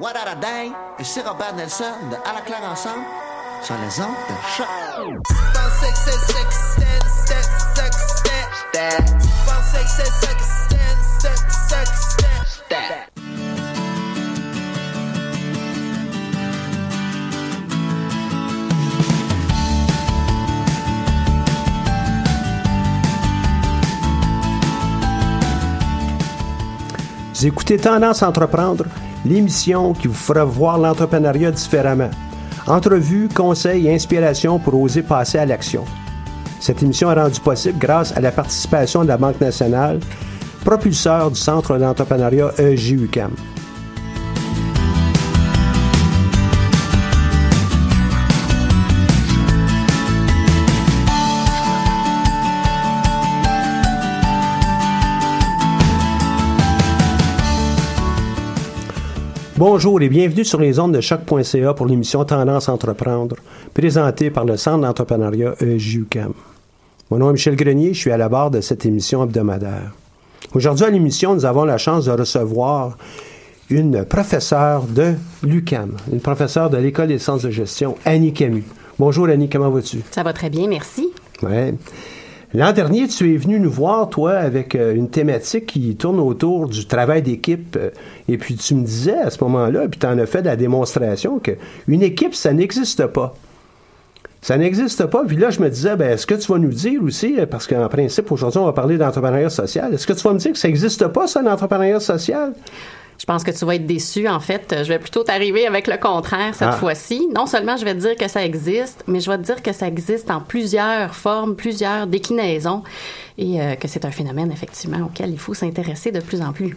What a et c'est Robert Nelson de À la claire ensemble sur les ondes de choc. Vous écoutez Tendance Entreprendre l'émission qui vous fera voir l'entrepreneuriat différemment. Entrevues, conseils et inspirations pour oser passer à l'action. Cette émission est rendue possible grâce à la participation de la Banque nationale, propulseur du Centre d'entrepreneuriat EJUCAM. Bonjour et bienvenue sur les ondes de choc.ca pour l'émission Tendance Entreprendre, présentée par le Centre d'entrepreneuriat EJUCAM. Mon nom est Michel Grenier, je suis à la barre de cette émission hebdomadaire. Aujourd'hui à l'émission, nous avons la chance de recevoir une professeure de l'UCAM, une professeure de l'École des sciences de gestion, Annie Camus. Bonjour Annie, comment vas-tu? Ça va très bien, merci. Ouais. L'an dernier, tu es venu nous voir, toi, avec euh, une thématique qui tourne autour du travail d'équipe. Euh, et puis tu me disais à ce moment-là, puis tu en as fait la démonstration, qu'une équipe, ça n'existe pas. Ça n'existe pas. Puis là, je me disais, ben, est-ce que tu vas nous dire aussi, euh, parce qu'en principe, aujourd'hui, on va parler d'entrepreneuriat social, est-ce que tu vas me dire que ça n'existe pas, ça, l'entrepreneuriat social? Je pense que tu vas être déçu. En fait, je vais plutôt t'arriver avec le contraire cette ah. fois-ci. Non seulement je vais te dire que ça existe, mais je vais te dire que ça existe en plusieurs formes, plusieurs déclinaisons, et euh, que c'est un phénomène effectivement auquel il faut s'intéresser de plus en plus.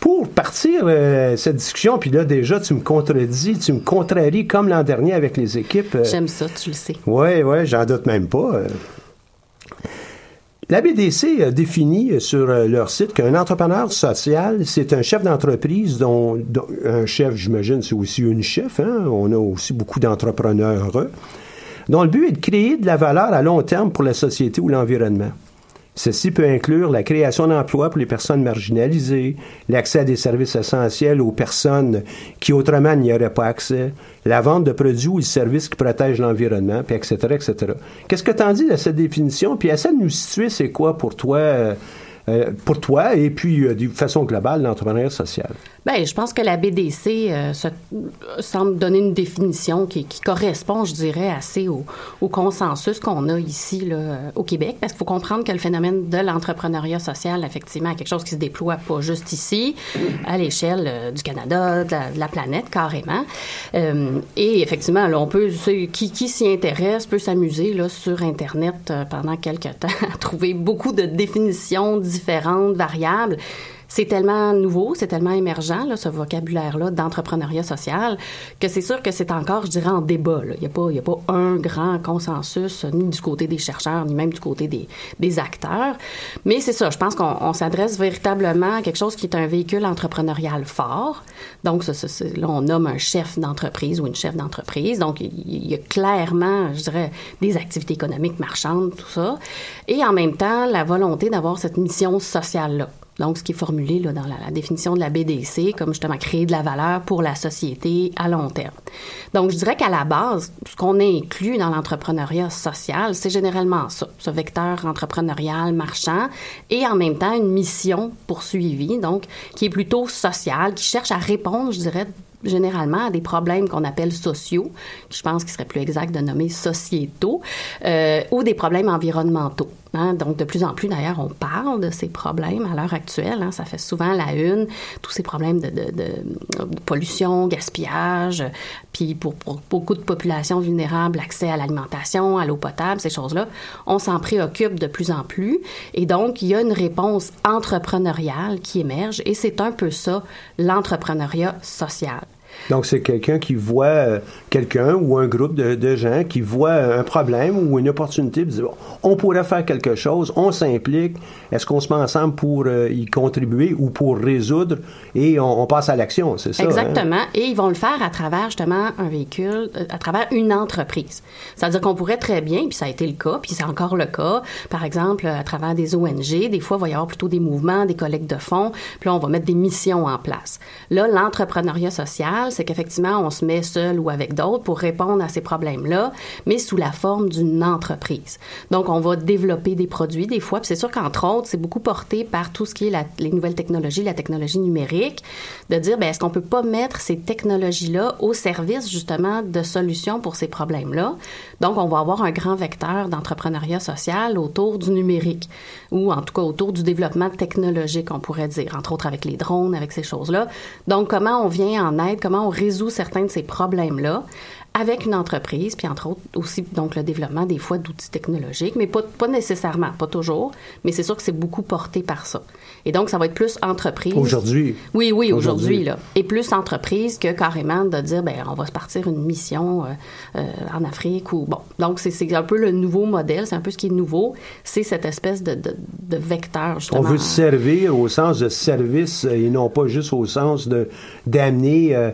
Pour partir euh, cette discussion, puis là déjà tu me contredis, tu me contraries comme l'an dernier avec les équipes. Euh, J'aime ça, tu le sais. Oui, oui, j'en doute même pas. La BDC a défini sur euh, leur site qu'un entrepreneur social, c'est un chef d'entreprise dont, un chef, j'imagine, c'est aussi une chef. Hein? On a aussi beaucoup d'entrepreneurs dont le but est de créer de la valeur à long terme pour la société ou l'environnement. Ceci peut inclure la création d'emplois pour les personnes marginalisées, l'accès à des services essentiels aux personnes qui autrement n'y auraient pas accès, la vente de produits ou de services qui protègent l'environnement, puis etc., etc. Qu'est-ce que tu en dis de cette définition? Puis essaie de nous situer, c'est quoi pour toi euh, euh, pour toi et puis euh, de façon globale l'entrepreneuriat social? Bien, je pense que la BDC euh, semble donner une définition qui, correspond, je dirais, assez au, consensus qu'on a ici là, au Québec, parce qu'il faut comprendre que le phénomène de l'entrepreneuriat social, effectivement, est quelque chose qui se déploie pas juste ici, à l'échelle du Canada, de la, planète, carrément. et effectivement, là, on peut, qui, qui s'y intéresse peut s'amuser là, sur Internet pendant quelques temps à trouver beaucoup de définitions différentes, variables c'est tellement nouveau, c'est tellement émergent, ce vocabulaire-là d'entrepreneuriat social, que c'est sûr que c'est encore, je dirais, en débat. Il n'y a, pas, un grand consensus, ni du côté des chercheurs, ni même du côté des, acteurs. Mais c'est ça, je pense qu'on s'adresse véritablement à quelque chose qui est un véhicule entrepreneurial fort. Donc, là, on nomme un chef d'entreprise ou une chef d'entreprise. Donc, il y a clairement, je dirais, des activités économiques marchandes, tout ça. Et en même temps, la volonté d'avoir cette mission sociale-là. Donc, ce qui est formulé là, dans la, définition de la BDC, comme justement créer de la valeur pour la société à long terme. Donc, je dirais qu'à la base, ce qu'on inclut dans l'entrepreneuriat social, c'est généralement ça, ce vecteur entrepreneurial marchand et en même temps une mission poursuivie, donc qui est plutôt sociale, qui cherche à répondre, je dirais, généralement à des problèmes qu'on appelle sociaux, je pense qu'il serait plus exact de nommer sociétaux, euh, ou des problèmes environnementaux. Donc, de plus en plus, d'ailleurs, on parle de ces problèmes à l'heure actuelle. Hein. Ça fait souvent la une, tous ces problèmes de, pollution, gaspillage, puis pour, pour, beaucoup de populations vulnérables, l'accès à l'alimentation, à l'eau potable, ces choses-là. On s'en préoccupe de plus en plus. Et donc, il y a une réponse entrepreneuriale qui émerge, et c'est un peu ça, l'entrepreneuriat social. Donc, c'est quelqu'un qui voit euh, quelqu'un ou un groupe de, gens qui voit un problème ou une opportunité, on pourrait faire quelque chose, on s'implique, est-ce qu'on se met ensemble pour euh, y contribuer ou pour résoudre? Et on, passe à l'action, c'est ça? Hein? Exactement. Et ils vont le faire à travers justement un véhicule, euh, à travers une entreprise. C'est-à-dire qu'on pourrait très bien, puis ça a été le cas, puis c'est encore le cas, par exemple, à travers des ONG, des fois, il va y avoir plutôt des mouvements, des collectes de fonds, puis là, on va mettre des missions en place. Là, l'entrepreneuriat social, c'est qu'effectivement, on se met seul ou avec d'autres pour répondre à ces problèmes-là, mais sous la forme d'une entreprise. Donc, on va développer des produits des fois, puis c'est sûr qu'entre autres, c'est beaucoup porté par tout ce qui est les nouvelles technologies, la technologie numérique, de dire, ben, est-ce qu'on peut pas mettre ces technologies-là au service justement de solutions pour ces problèmes-là? Donc, on va avoir un grand vecteur d'entrepreneuriat social autour du numérique, ou en tout cas autour du développement technologique, on pourrait dire, entre autres avec les drones, avec ces choses-là. Donc, comment on vient en aide, comment on résout certains de ces problèmes-là avec une entreprise, puis entre autres aussi donc le développement des fois d'outils technologiques, mais pas, pas nécessairement, pas toujours, mais c'est sûr que c'est beaucoup porté par ça. Et donc ça va être plus entreprise. Aujourd'hui? Oui, oui, aujourd'hui là, et plus entreprise que carrément de dire ben on va se partir une mission euh, euh, en Afrique ou bon. Donc c'est un peu le nouveau modèle, c'est un peu ce qui est nouveau, c'est cette espèce de, de, de vecteur justement. On veut servir au sens de service et non pas juste au sens de d'amener euh,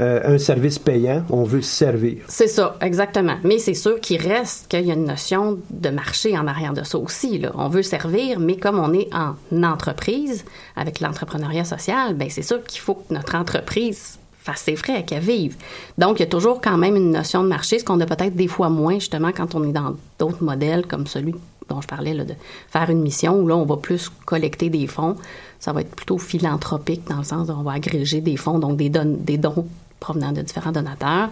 euh, un service payant, on veut servir. C'est ça, exactement. Mais c'est sûr qu'il reste qu'il y a une notion de marché en arrière de ça aussi. Là. On veut servir, mais comme on est en entreprise, avec l'entrepreneuriat social, ben c'est sûr qu'il faut que notre entreprise fasse ses frais, qu'elle vive. Donc, il y a toujours quand même une notion de marché, ce qu'on a peut-être des fois moins, justement, quand on est dans d'autres modèles comme celui dont je parlais, là, de faire une mission où là, on va plus collecter des fonds. Ça va être plutôt philanthropique dans le sens où on va agréger des fonds, donc des, des dons provenant de différents donateurs.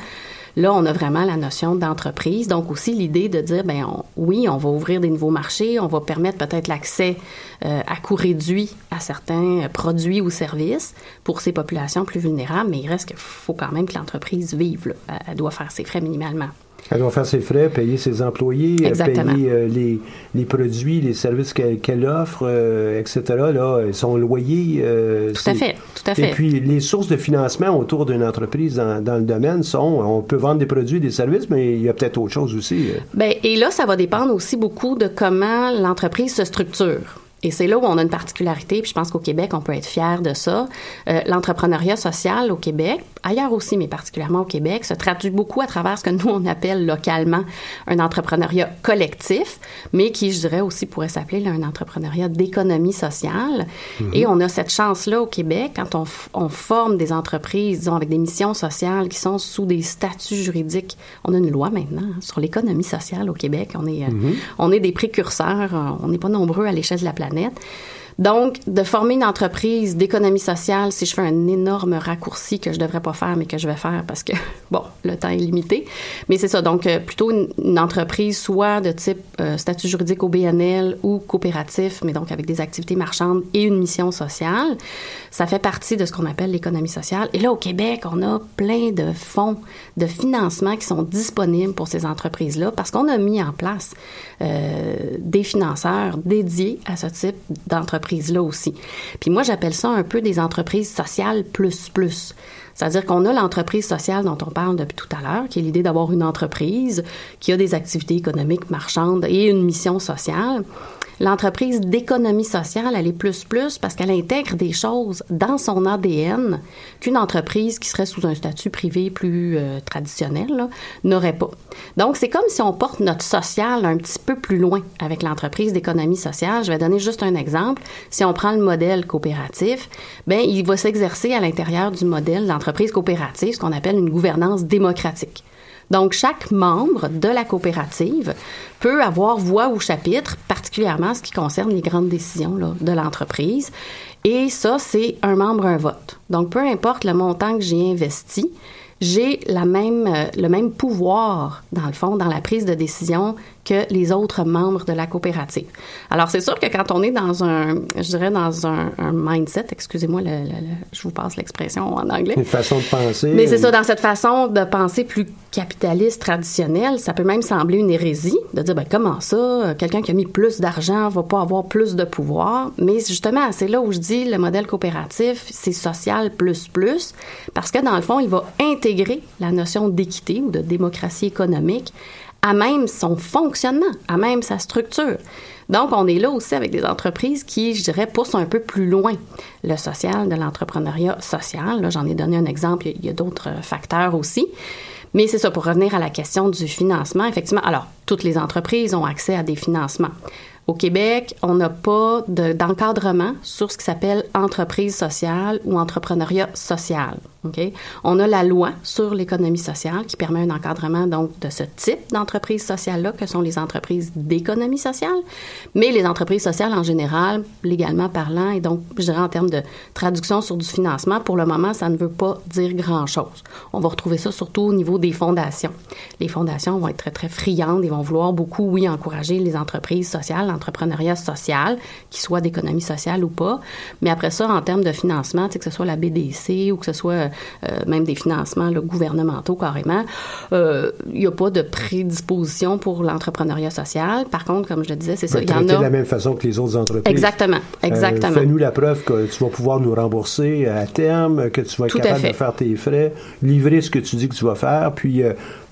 Là, on a vraiment la notion d'entreprise. Donc aussi l'idée de dire, ben oui, on va ouvrir des nouveaux marchés, on va permettre peut-être l'accès euh, à coût réduit à certains produits ou services pour ces populations plus vulnérables, mais il reste qu'il faut quand même que l'entreprise vive. Elle doit faire ses frais minimalement. Elle doit faire ses frais, payer ses employés, euh, payer euh, les, les, produits, les services qu'elle offre, euh, etc. Là, son loyer. tout à fait, tout à fait. Et puis, les sources de financement autour d'une entreprise dans, dans, le domaine sont, on peut vendre des produits, des services, mais il y a peut-être autre chose aussi. Bien, et là, ça va dépendre aussi beaucoup de comment l'entreprise se structure. Et c'est là où on a une particularité, puis je pense qu'au Québec, on peut être fier de ça. Euh, L'entrepreneuriat social au Québec, ailleurs aussi, mais particulièrement au Québec, se traduit beaucoup à travers ce que nous, on appelle localement un entrepreneuriat collectif, mais qui, je dirais aussi, pourrait s'appeler un entrepreneuriat d'économie sociale. Mhm. Et on a cette chance-là au Québec, quand on, on, forme des entreprises, disons, avec des missions sociales qui sont sous des statuts juridiques. On a une loi maintenant hein, sur l'économie sociale au Québec. On est, euh, mhm. on est des précurseurs. On n'est pas nombreux à l'échelle de la planète. Donc, de former une entreprise d'économie sociale, si je fais un énorme raccourci que je devrais pas faire, mais que je vais faire parce que, bon, le temps est limité. Mais c'est ça. Donc, euh, plutôt une, entreprise soit de type euh, statut juridique au BNL ou coopératif, mais donc avec des activités marchandes et une mission sociale. Ça fait partie de ce qu'on appelle l'économie sociale. Et là, au Québec, on a plein de fonds de financement qui sont disponibles pour ces entreprises-là parce qu'on a mis en place euh, des financeurs dédiés à ce type d'entreprise-là aussi. Puis moi, j'appelle ça un peu des entreprises sociales plus plus. C'est-à-dire qu'on a l'entreprise sociale dont on parle depuis tout à l'heure, qui est l'idée d'avoir une entreprise qui a des activités économiques marchandes et une mission sociale. L'entreprise d'économie sociale, elle est plus plus parce qu'elle intègre des choses dans son ADN qu'une entreprise qui serait sous un statut privé plus euh, traditionnel n'aurait pas. Donc, c'est comme si on porte notre social un petit peu plus loin avec l'entreprise d'économie sociale. Je vais donner juste un exemple. Si on prend le modèle coopératif, ben il va s'exercer à l'intérieur du modèle d'entreprise coopérative, ce qu'on appelle une gouvernance démocratique. Donc, chaque membre de la coopérative peut avoir voix ou chapitre, particulièrement ce qui concerne les grandes décisions de l'entreprise. Et ça, c'est un membre, un vote. Donc, peu importe le montant que j'ai investi, j'ai la même, euh, le même pouvoir, dans le fond, dans la prise de décision que les autres membres de la coopérative. Alors, c'est sûr que quand on est dans un, je dirais, dans un, mindset, excusez-moi, je vous passe l'expression en anglais. Une façon de penser. Mais c'est ça, dans cette façon de penser plus capitaliste traditionnelle, ça peut même sembler une hérésie de dire, ben, comment ça, quelqu'un qui a mis plus d'argent va pas avoir plus de pouvoir. Mais justement, c'est là où je dis le modèle coopératif, c'est social plus plus, parce que dans le fond, il va intégrer la notion d'équité ou de démocratie économique à même son fonctionnement, à même sa structure. Donc, on est là aussi avec des entreprises qui, je dirais, poussent un peu plus loin le social de l'entrepreneuriat social. Là, j'en ai donné un exemple, il y a, d'autres facteurs aussi. Mais c'est ça, pour revenir à la question du financement, effectivement, alors, toutes les entreprises ont accès à des financements. Au Québec, on n'a pas d'encadrement sur ce qui s'appelle entreprise sociale ou entrepreneuriat social. On a la loi sur l'économie sociale qui permet un encadrement donc de ce type d'entreprise sociale-là, que sont les entreprises d'économie sociale, mais les entreprises sociales en général, légalement parlant, et donc, je dirais en termes de traduction sur du financement, pour le moment, ça ne veut pas dire grand-chose. On va retrouver ça surtout au niveau des fondations. Les fondations vont être très, très friandes et vont vouloir beaucoup, oui, encourager les entreprises sociales, l'entrepreneuriat social, qui soit d'économie sociale ou pas, mais après ça, en termes de financement, que ce soit la BDC ou que ce soit euh, même des financements gouvernementaux carrément. Il euh, n'y a pas de prédisposition pour l'entrepreneuriat social. Par contre, comme je le disais, c'est ça. Il y en a. de la même façon que les autres entreprises. Exactement. Euh, Exactement. Fais-nous la preuve que tu vas pouvoir nous rembourser à terme, que tu vas être capable de faire tes frais, livrer ce que tu dis que tu vas faire, puis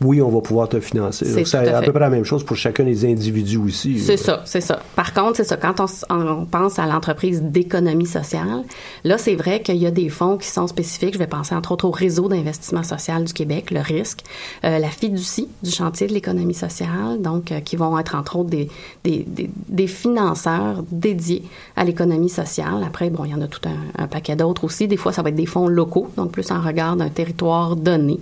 oui, on va pouvoir te financer. C'est à, peu près la même chose pour chacun des individus aussi. C'est ça, c'est ça. Par contre, c'est ça. Quand on, pense à l'entreprise d'économie sociale, là, c'est vrai qu'il y a des fonds qui sont spécifiques. Je vais penser entre autres au réseau d'investissement social du Québec, le risque, euh, la fiducie du chantier de l'économie sociale, donc euh, qui vont être entre autres des, des, des, financeurs dédiés à l'économie sociale. Après, bon, il y en a tout un, un paquet d'autres aussi. Des fois, ça va être des fonds locaux, donc plus en regard d'un territoire donné.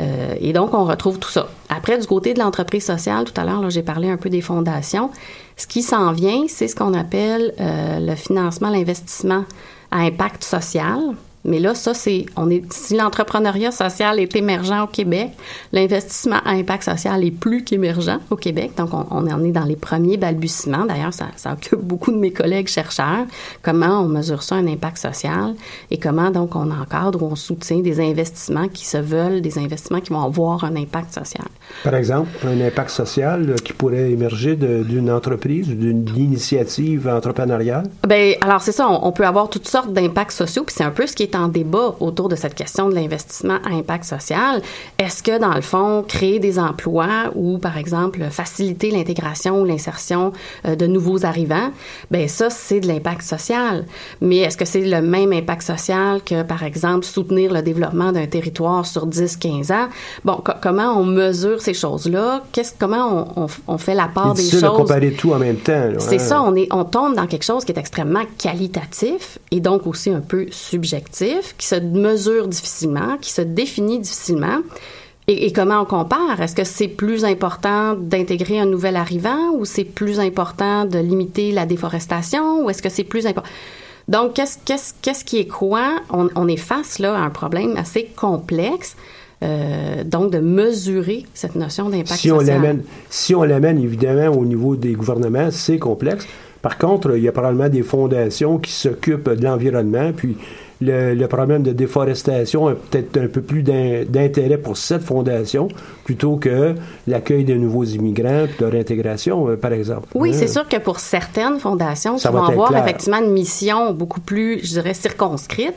Euh, et donc, on retrouve tout ça. Après, du côté de l'entreprise sociale, tout à l'heure, j'ai parlé un peu des fondations. Ce qui s'en vient, c'est ce qu'on appelle euh, le financement, l'investissement à impact social. Mais là, ça, c'est, on est, si l'entrepreneuriat social est émergent au Québec, l'investissement à impact social est plus qu'émergent au Québec. Donc, on, on, en est dans les premiers balbutiements. D'ailleurs, ça, ça, occupe beaucoup de mes collègues chercheurs. Comment on mesure ça, un impact social, et comment donc on encadre ou on soutient des investissements qui se veulent, des investissements qui vont avoir un impact social? Par exemple, un impact social euh, qui pourrait émerger d'une entreprise ou d'une initiative entrepreneuriale? Ben, alors c'est ça, on, on, peut avoir toutes sortes d'impacts sociaux, puis c'est un peu ce qui est en débat autour de cette question de l'investissement à impact social. Est-ce que, dans le fond, créer des emplois ou, par exemple, faciliter l'intégration ou l'insertion euh, de nouveaux arrivants, ben ça, c'est de l'impact social. Mais est-ce que c'est le même impact social que, par exemple, soutenir le développement d'un territoire sur 10-15 ans? Bon, comment on mesure ces choses-là? Qu'est-ce, comment on, on, fait la part des choses? C'est comparer tout en même temps. C'est ça, on, est, on tombe dans quelque chose qui est extrêmement qualitatif et donc aussi un peu subjectif qui se mesure difficilement, qui se définit difficilement. Et, comment on compare? Est-ce que c'est plus important d'intégrer un nouvel arrivant ou c'est plus important de limiter la déforestation ou est-ce que c'est plus important? Donc, qu'est-ce, qu'est-ce, qu'est-ce qui est quoi? On, on, est face là à un problème assez complexe. Euh, donc, de mesurer cette notion d'impact si on L'amène, si on l'amène évidemment au niveau des gouvernements, c'est complexe. Par contre, il y a probablement des fondations qui s'occupent de l'environnement, puis le, problème de déforestation a peut-être un peu plus d'intérêt pour cette fondation plutôt que l'accueil de nouveaux immigrants et leur intégration, euh, par exemple. Oui, hein? c'est sûr que pour certaines fondations qui vont avoir effectivement une mission beaucoup plus, je dirais, circonscrite,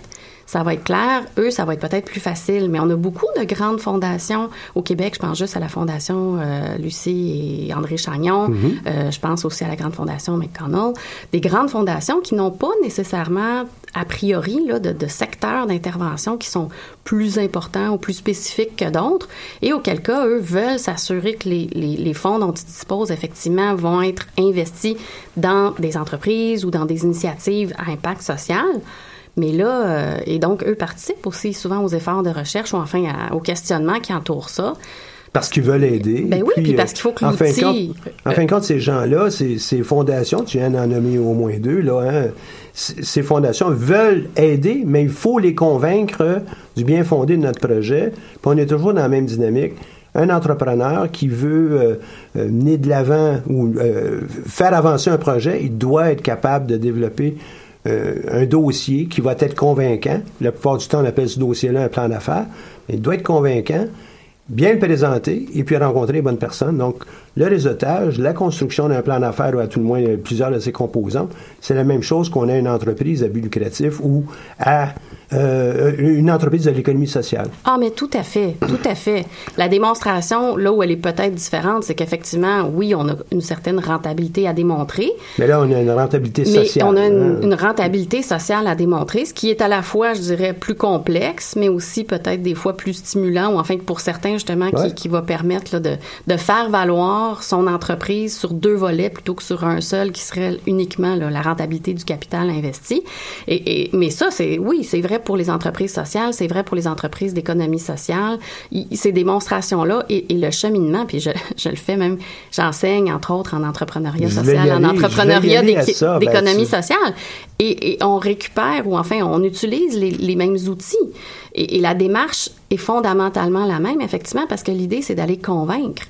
ça va être clair. Eux, ça va être peut-être plus facile. Mais on a beaucoup de grandes fondations au Québec. Je pense juste à la Fondation euh, Lucie et André Chagnon. Mm-hmm. Euh, je pense aussi à la grande fondation McConnell. Des grandes fondations qui n'ont pas nécessairement a priori là, de, de secteurs d'intervention qui sont plus importants ou plus spécifiques que d'autres, et auquel cas, eux veulent s'assurer que les, les, les, fonds dont ils disposent, effectivement, vont être investis dans des entreprises ou dans des initiatives à impact social. Mais là, euh, et donc, eux participent aussi souvent aux efforts de recherche ou enfin au questionnement qui entoure ça. Parce qu'ils veulent aider. Ben oui, puis, parce qu'il faut que en fin, de compte, en fin de compte, ces gens-là, ces, ces, fondations, tu viens d'en nommer au moins deux, là, hein, ces fondations veulent aider, mais il faut les convaincre du bien fondé de notre projet. Puis on est toujours dans la même dynamique un entrepreneur qui veut euh, euh, mener de l'avant ou euh, faire avancer un projet, il doit être capable de développer euh, un dossier qui va être convaincant. La plupart du temps, on appelle ce dossier-là un plan d'affaires. Il doit être convaincant, bien le présenter et puis rencontrer les bonnes personnes. Donc, le réseautage, la construction d'un plan d'affaires ou à tout le moins plusieurs de ses composants, c'est la même chose qu'on a une entreprise à but lucratif ou à euh, une entreprise de l'économie sociale. Ah, mais tout à fait, tout à fait. La démonstration, là où elle est peut-être différente, c'est qu'effectivement, oui, on a une certaine rentabilité à démontrer. Mais là, on a une rentabilité sociale. Mais on a hein. une, rentabilité sociale à démontrer, ce qui est à la fois, je dirais, plus complexe, mais aussi peut-être des fois plus stimulant, ou enfin pour certains, justement, qui, qui, va permettre là, de, de, faire valoir son entreprise sur deux volets plutôt que sur un seul, qui serait uniquement là, la rentabilité du capital investi. Et, et mais ça, c'est oui, c'est vrai pour les entreprises sociales, c'est vrai pour les entreprises d'économie sociale. ces démonstrations-là et, le cheminement, puis je, je, le fais même, j'enseigne entre autres en entrepreneuriat social, en entrepreneuriat ben, d'économie sociale. Et, on récupère ou enfin on utilise les, les mêmes outils. Et, et la démarche est fondamentalement la même, effectivement, parce que l'idée, c'est d'aller convaincre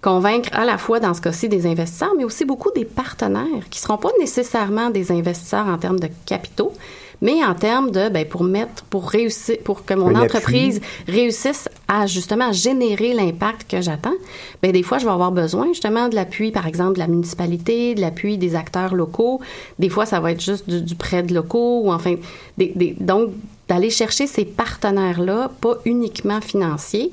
convaincre à la fois dans ce cas-ci des investisseurs, mais aussi beaucoup des partenaires qui ne seront pas nécessairement des investisseurs en termes de capitaux, mais en termes de ben, pour mettre pour réussir pour que mon entreprise réussisse à justement générer l'impact que j'attends ben des fois je vais avoir besoin justement de l'appui par exemple de la municipalité de l'appui des acteurs locaux. Des fois ça va être juste du, prêt de locaux ou enfin des, donc d'aller chercher ces partenaires là pas uniquement financiers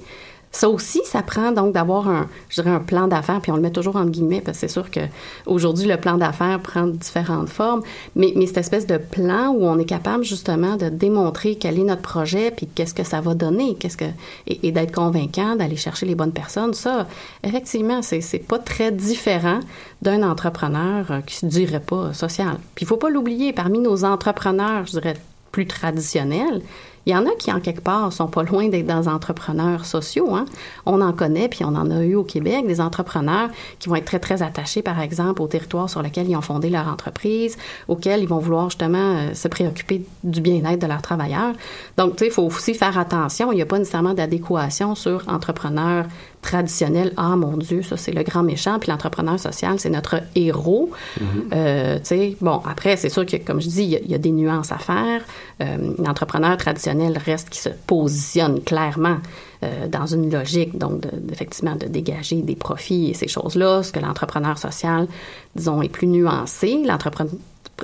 ça aussi, ça prend donc d'avoir un, je dirais un plan d'affaires, puis on le met toujours en guillemets, parce que c'est sûr que aujourd'hui le plan d'affaires prend différentes formes, mais, mais cette espèce de plan où on est capable justement de démontrer quel est notre projet, puis qu'est-ce que ça va donner, qu'est-ce que et, d'être convaincant, d'aller chercher les bonnes personnes, ça, effectivement, c'est, c'est pas très différent d'un entrepreneur euh, qui se dirait pas social. Puis il faut pas l'oublier, parmi nos entrepreneurs, je dirais plus traditionnels, il y en a qui, en quelque part, sont pas loin d'être des entrepreneurs sociaux. Hein. On en connaît, puis on en a eu au Québec, des entrepreneurs qui vont être très, très attachés, par exemple, au territoire sur lequel ils ont fondé leur entreprise, auquel ils vont vouloir justement euh, se préoccuper du bien-être de leurs travailleurs. Donc, tu sais, il faut aussi faire attention. Il n'y a pas nécessairement d'adéquation sur entrepreneurs traditionnel, ah mon Dieu, ça c'est le grand méchant, puis l'entrepreneur social, c'est notre héros. Mm-hmm. Euh, tu sais, bon, après, c'est sûr que, comme je dis, il y, a des nuances à faire. Euh, l'entrepreneur traditionnel reste qui se positionne clairement euh, dans une logique, donc, effectivement, de dégager des profits et ces choses-là. Ce que l'entrepreneur social, disons, est plus nuancé. L'entrepreneur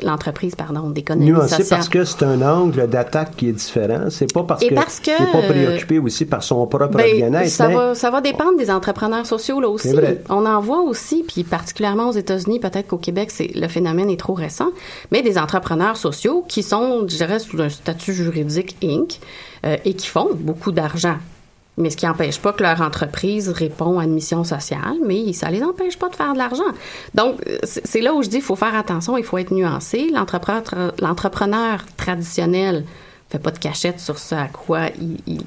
l'entreprise pardon d'économie sociale. parce que c'est un angle d'attaque qui est différent. C'est pas parce qu'il n'est pas préoccupé aussi par son propre ben, bien-être. Ça, va, ça va dépendre des entrepreneurs sociaux là aussi. On en voit aussi, puis particulièrement aux États-Unis, peut-être qu'au Québec, c'est le phénomène est trop récent, mais des entrepreneurs sociaux qui sont, je dirais, sous un statut juridique Inc. Euh, et qui font beaucoup d'argent mais ce qui n'empêche pas que leur entreprise répond à une mission sociale, mais ça les empêche pas de faire de l'argent. Donc, c'est là où je dis qu'il faut faire attention, il faut être nuancé. L'entrepreneur traditionnel fait pas de cachette sur ce à quoi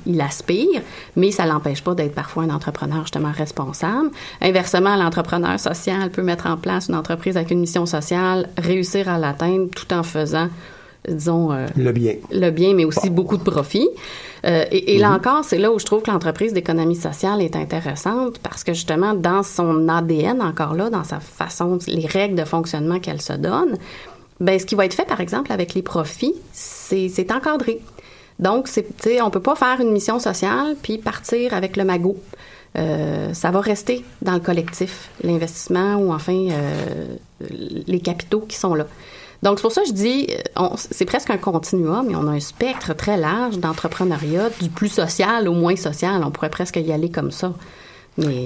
il, aspire, mais ça l'empêche pas d'être parfois un entrepreneur justement responsable. Inversement, l'entrepreneur social peut mettre en place une entreprise avec une mission sociale, réussir à l'atteindre tout en faisant disons euh, le bien le bien mais aussi beaucoup de profit euh, et, là mhm. encore c'est là où je trouve que l'entreprise d'économie sociale est intéressante parce que justement dans son ADN encore là dans sa façon les règles de fonctionnement qu'elle se donne ben, ce qui va être fait, par exemple, avec les profits, c'est encadré. Donc, c'est, on peut pas faire une mission sociale puis partir avec le magot. Euh, ça va rester dans le collectif, l'investissement ou enfin euh, les capitaux qui sont là. Donc, c'est pour ça que je dis, c'est presque un continuum et on a un spectre très large d'entrepreneuriat, du plus social au moins social. On pourrait presque y aller comme ça.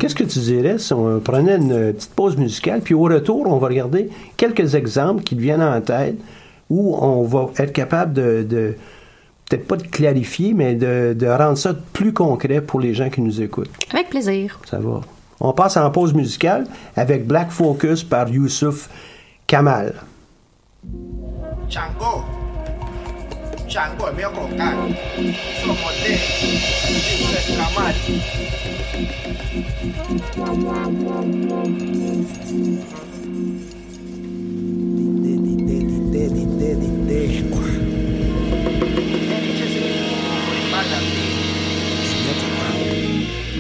Qu'est-ce que tu dirais si on prenait une petite pause musicale, puis au retour, on va regarder quelques exemples qui viennent en tête où on va être capable de, peut-être pas de clarifier, mais de, rendre ça plus concret pour les gens qui nous écoutent? Avec plaisir. Ça va. On passe en pause musicale avec Black Focus par Youssouf Kamal. Chango. Chango è mio croccante. Sono dentro, giù e scamati.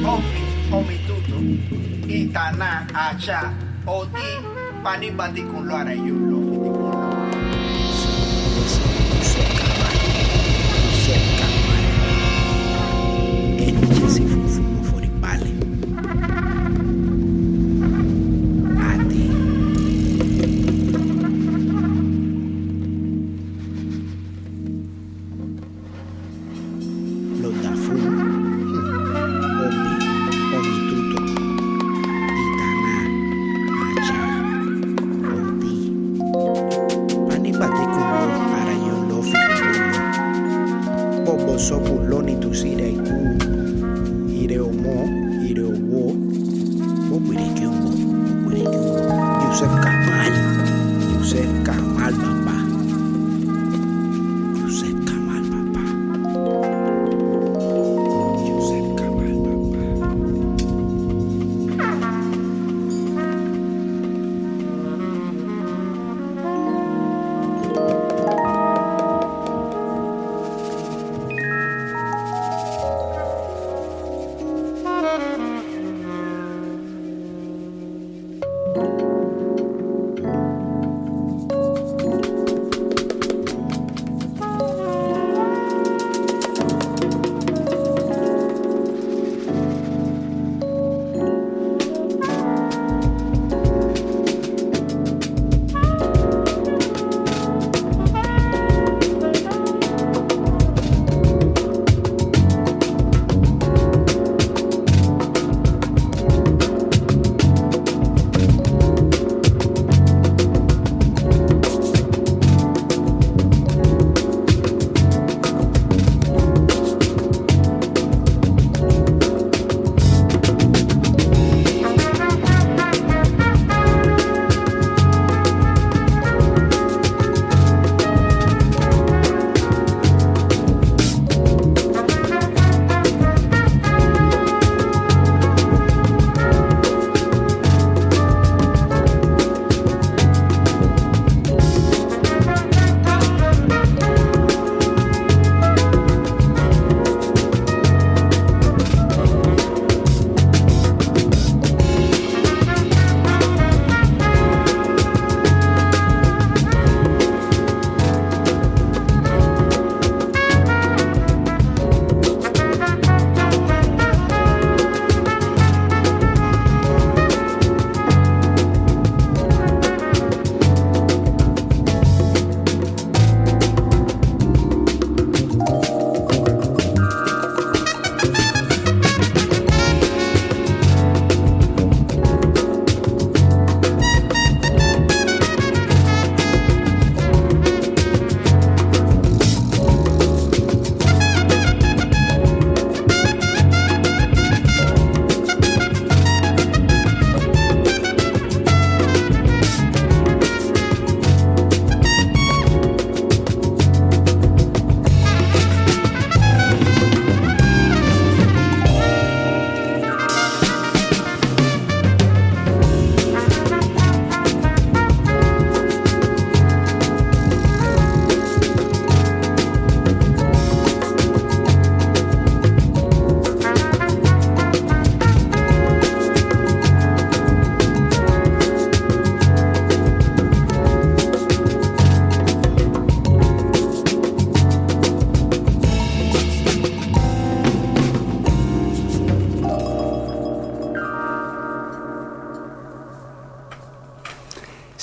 Omi, omi tutto, itana, acha, odi, panibati con lo arayulo. Thanks.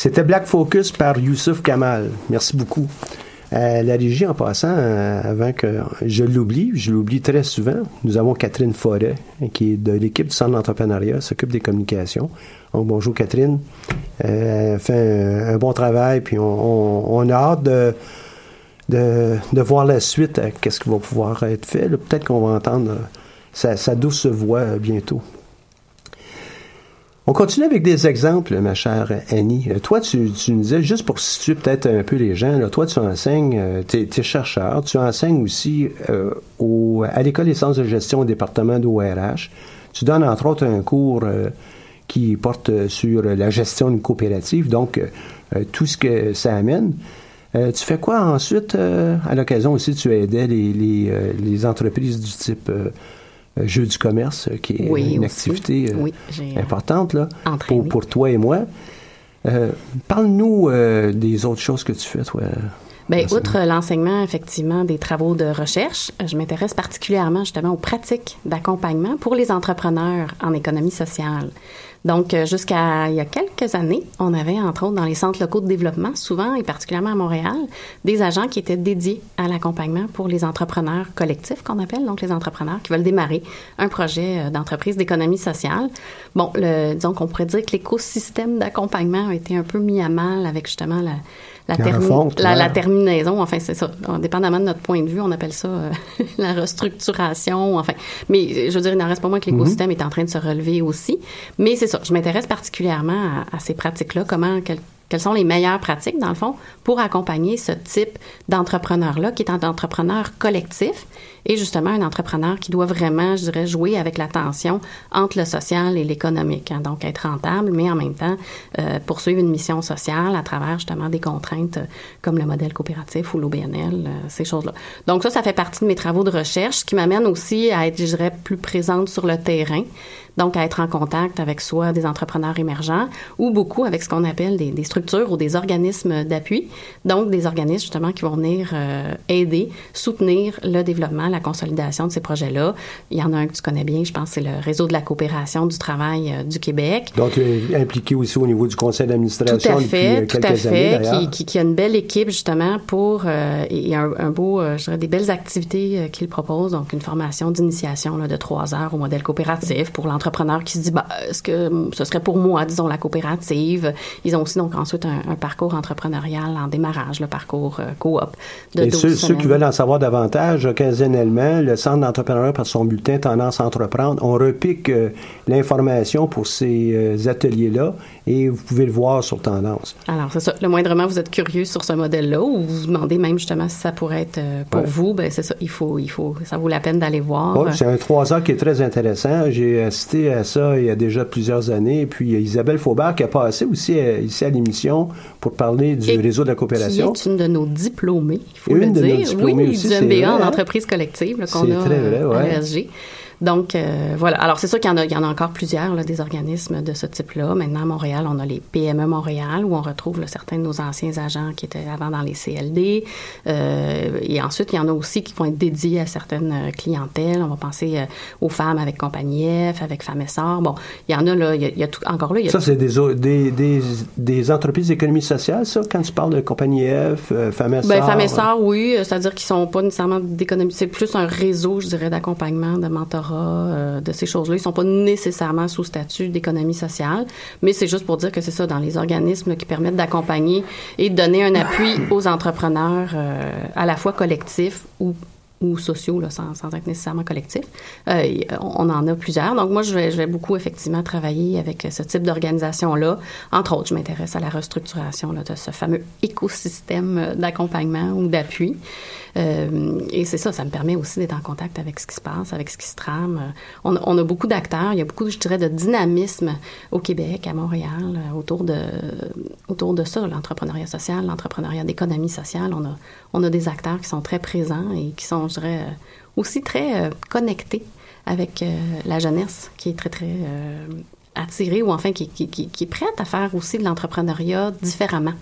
C'était Black Focus par Youssouf Kamal. Merci beaucoup. Euh, la régie, en passant, euh, avant que je l'oublie, je l'oublie très souvent, nous avons Catherine Forêt, qui est de l'équipe du Centre d'entrepreneuriat, s'occupe des communications. Donc, bonjour Catherine. Euh, fait un, bon travail, puis on, a hâte de, de, voir la suite, qu'est-ce qui va pouvoir être fait. Peut-être qu'on va entendre sa douce voix bientôt. On continue avec des exemples, ma chère Annie. Euh, toi, tu, tu nous disais, juste pour situer peut-être un peu les gens, toi, tu enseignes, euh, tu es, chercheur, tu enseignes aussi euh, à l'École des sciences de gestion au département d'ORH. Tu donnes entre autres un cours qui porte sur la gestion d'une coopérative, donc tout ce que ça amène. tu fais quoi ensuite? à l'occasion aussi, tu aidais les, les entreprises du type euh, jeu du commerce, euh, qui est une activité euh, importante là, pour, pour, toi et moi. Parle-nous des autres choses que tu fais, toi. Bien, outre l'enseignement, effectivement, des travaux de recherche, je m'intéresse particulièrement justement aux pratiques d'accompagnement pour les entrepreneurs en économie sociale. Donc, euh, jusqu'à il y a quelques années, on avait, entre autres, dans les centres locaux de développement, souvent et particulièrement à Montréal, des agents qui étaient dédiés à l'accompagnement pour les entrepreneurs collectifs, qu'on appelle, donc les entrepreneurs qui veulent démarrer un projet euh, d'entreprise d'économie sociale. Bon, le, disons qu'on pourrait dire que l'écosystème d'accompagnement a été un peu mis à mal avec justement la, la, la, terminaison, enfin, c'est ça. Dépendamment de notre point de vue, on appelle ça euh, la restructuration, enfin. Mais je veux dire, il n'en reste pas moins que l'écosystème mm-hmm. est en train de se relever aussi. Mais c'est ça. Je m'intéresse particulièrement à, ces pratiques-là, comment, quelles sont les meilleures pratiques, dans le fond, pour accompagner ce type d'entrepreneur-là, qui est un entrepreneur collectif et justement un entrepreneur qui doit vraiment, je dirais, jouer avec la tension entre le social et l'économique. Hein. donc, être rentable, mais en même temps, euh, poursuivre une mission sociale à travers justement des contraintes euh, comme le modèle coopératif ou l'OBNL, euh, ces choses-là. Donc, ça, ça fait partie de mes travaux de recherche, ce qui m'amène aussi à être, je dirais, plus présente sur le terrain donc à être en contact avec soit des entrepreneurs émergents ou beaucoup avec ce qu'on appelle des, structures ou des organismes d'appui, donc des organismes justement qui vont venir aider, soutenir le développement, la consolidation de ces projets-là. Il y en a un que tu connais bien, je pense, c'est le réseau de la coopération du travail euh, du Québec. Donc, impliqué aussi au niveau du conseil d'administration depuis euh, tout à fait, qui, qui, a une belle équipe justement pour euh, et un, un beau, je dirais, des belles activités qu'il propose. Donc, une formation d'initiation de trois heures au modèle coopératif pour qui se dit, bah, est-ce que ce serait pour moi, disons, la coopérative? Ils ont aussi donc ensuite un, parcours entrepreneurial en démarrage, le parcours coop. De et ceux, ceux, qui veulent en savoir davantage, occasionnellement le Centre d'entrepreneuriat par son bulletin Tendance à entreprendre, on repique euh, l'information pour ces euh, ateliers-là et vous pouvez le voir sur Tendance. Alors, c'est ça. Le moindrement, vous êtes curieux sur ce modèle-là ou vous vous demandez même justement si ça pourrait être euh, pour vous, ben c'est ça. Il faut, il faut, ça vaut la peine d'aller voir. C'est un trois heures qui est très intéressant. J'ai assisté à ça il y a déjà plusieurs années. Et puis, Isabelle Faubert qui a passé aussi ici à l'émission pour parler du réseau de la coopération. Qui est une de nos diplômées, il faut le dire. oui, aussi, du MBA en entreprise collective qu'on a très vrai, ouais. à l'ESG. Donc, euh, voilà. Alors, c'est sûr qu'il y en a, il y en a encore plusieurs, là, des organismes de ce type-là. Maintenant, à Montréal, on a les PME Montréal, où on retrouve certains de nos anciens agents qui étaient avant dans les CLD. Euh, et ensuite, il y en a aussi qui vont être dédiés à certaines euh, clientèles. On va penser aux femmes avec Compagnie F, avec Femmes Essor. Bon, il y en a, là, il y a, tout, encore là. Il y a ça, c'est des, des, des, des, entreprises d'économie sociale, ça, quand tu parles de Compagnie F, Femmes Essor? Bien, Femmes Essor, oui. C'est-à-dire qu'ils sont pas nécessairement d'économie. C'est plus un réseau, je dirais, d'accompagnement, de mentorat euh, de ces choses-là. Ils sont pas nécessairement sous statut d'économie sociale, mais c'est juste pour dire que c'est ça, dans les organismes qui permettent d'accompagner et de donner un appui aux entrepreneurs euh, à la fois collectifs ou ou sociaux, là, sans, sans, être nécessairement collectifs. Euh, on en a plusieurs. Donc, moi, je vais, je vais beaucoup, effectivement, travailler avec ce type d'organisation-là. Entre autres, je m'intéresse à la restructuration là, de ce fameux écosystème d'accompagnement ou d'appui. Euh, et c'est ça, ça me permet aussi d'être en contact avec ce qui se passe, avec ce qui se trame. On, on a beaucoup d'acteurs, il y a beaucoup, je dirais, de dynamisme au Québec, à Montréal, euh, autour de, autour de ça, l'entrepreneuriat social, l'entrepreneuriat d'économie sociale. On a, on a des acteurs qui sont très présents et qui sont, je dirais, euh, aussi très connectés avec la jeunesse, qui est très, très attirée ou enfin qui, qui, qui, est prête à faire aussi de l'entrepreneuriat différemment.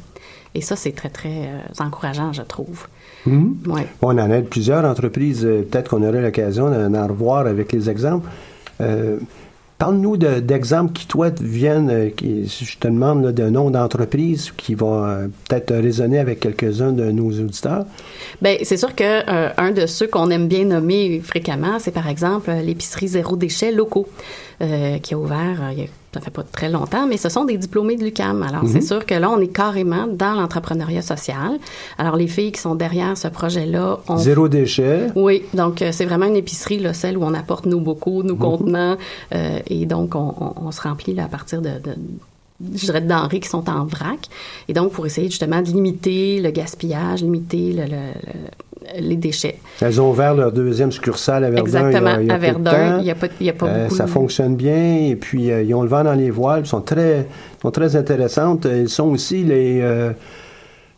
Et ça, c'est très, très encourageant, je trouve. Hmm? On en aide plusieurs entreprises. Euh, peut-être qu'on aurait l'occasion d'en revoir avec les exemples. Euh, Parle-nous d'exemples qui, toi, viennent, euh, qui, je te demande d'un nom d'entreprise qui va euh, peut-être résonner avec quelques-uns de nos auditeurs. Bien, c'est sûr que euh, un de ceux qu'on aime bien nommer fréquemment, c'est par exemple l'épicerie zéro déchet locaux, qui a ouvert il y a ça fait pas très longtemps, mais ce sont des diplômés de l'UCAM. Alors, c'est mhm. sûr que là, on est carrément dans l'entrepreneuriat social. Alors, les filles qui sont derrière ce projet-là ont... Zéro déchet. Oui, donc euh, c'est vraiment une épicerie, là, celle où on apporte nos bocaux, nos mhm. contenants, euh, et donc on, se remplit là, à partir de, je dirais, de denrées qui sont en vrac. Et donc, pour essayer justement de limiter le gaspillage, limiter le, les déchets. Elles ont ouvert leur deuxième succursale à Verdun. Exactement, il y a, à Verdun. Il n'y a pas, il y a pas euh, Ça fonctionne bien. Et puis, euh, ils ont le vent dans les voiles. Ils sont très, sont très intéressantes. Ils sont aussi les... Euh,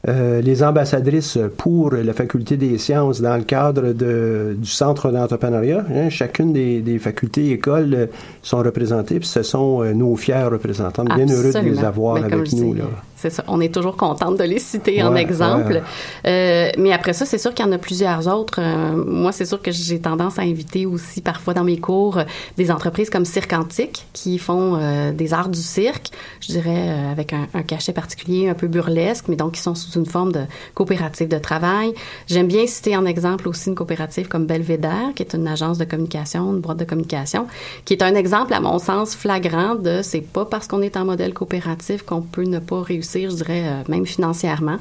euh, les ambassadrices pour la faculté des sciences dans le cadre de, du centre d'entrepreneuriat. Hein. chacune des, des, facultés et écoles euh, sont représentées, puis ce sont euh, nos fiers représentants. Bien heureux de les avoir ben, avec nous. Là. C'est ça. On est toujours contente de les citer en exemple. Euh, mais après ça, c'est sûr qu'il y en a plusieurs autres. moi, c'est sûr que j'ai tendance à inviter aussi parfois dans mes cours des entreprises comme Cirque Antique qui font des arts du cirque, je dirais avec un, un, cachet particulier un peu burlesque, mais donc qui sont sous une forme de coopérative de travail. J'aime bien citer en exemple aussi une coopérative comme Belvédère, qui est une agence de communication, une boîte de communication, qui est un exemple, à mon sens, flagrant de c'est pas parce qu'on est en modèle coopératif qu'on peut ne pas réussir, je dirais, euh, même financièrement.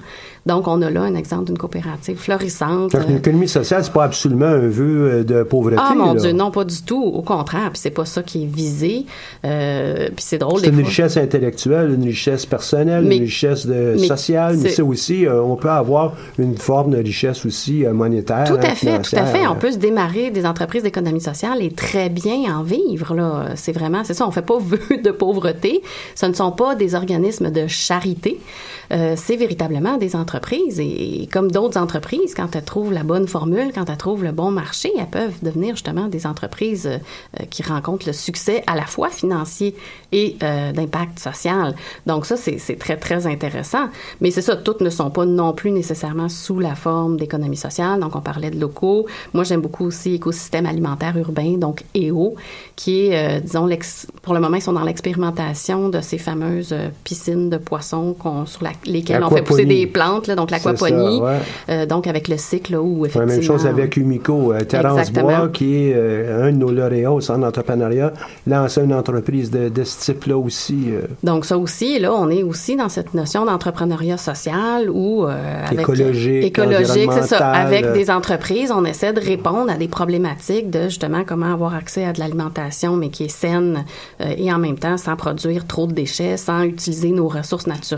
Donc, on a là un exemple d'une coopérative florissante. l'économie sociale, c'est pas absolument un vœu euh, de pauvreté. Ah, mon Dieu, non, pas du tout. Au contraire, puis c'est pas ça qui est visé. Euh, puis c'est drôle. C'est une richesse intellectuelle, une richesse personnelle, une richesse de, sociale, mais c'est aussi, euh, on peut avoir une forme de richesse aussi monétaire. Tout à fait, tout à fait. On peut se démarrer des entreprises d'économie sociale et très bien en vivre, là. C'est vraiment, c'est ça, on fait pas vœu de pauvreté. Ce ne sont pas des organismes de charité. Euh, c'est véritablement des entreprises. Et, comme d'autres entreprises, quand elles trouvent la bonne formule, quand elles trouvent le bon marché, elles peuvent devenir justement des entreprises euh, qui rencontrent le succès à la fois financier et euh, d'impact social. Donc ça, c'est très, très intéressant. Mais c'est ça, toutes ne sont pas non plus nécessairement sous la forme d'économie sociale. Donc on parlait de locaux. Moi, j'aime beaucoup aussi écosystème alimentaire urbain, donc EO, qui est, disons, pour le moment, ils sont dans l'expérimentation de ces fameuses piscines de poissons sur la lesquels on fait pousser des plantes, là, donc l'aquaponie. Euh, donc avec le cycle où effectivement. La même chose avec Umico. Euh, Terence Bois, qui est euh, un de nos lauréats au centre d'entrepreneuriat, lance une entreprise de, ce type-là aussi. Donc ça aussi, là, on est aussi dans cette notion d'entrepreneuriat social ou écologique, écologique, c'est ça. Avec des entreprises, on essaie de répondre à des problématiques de justement comment avoir accès à de l'alimentation, mais qui est saine et en même temps sans produire trop de déchets, sans utiliser nos ressources naturelles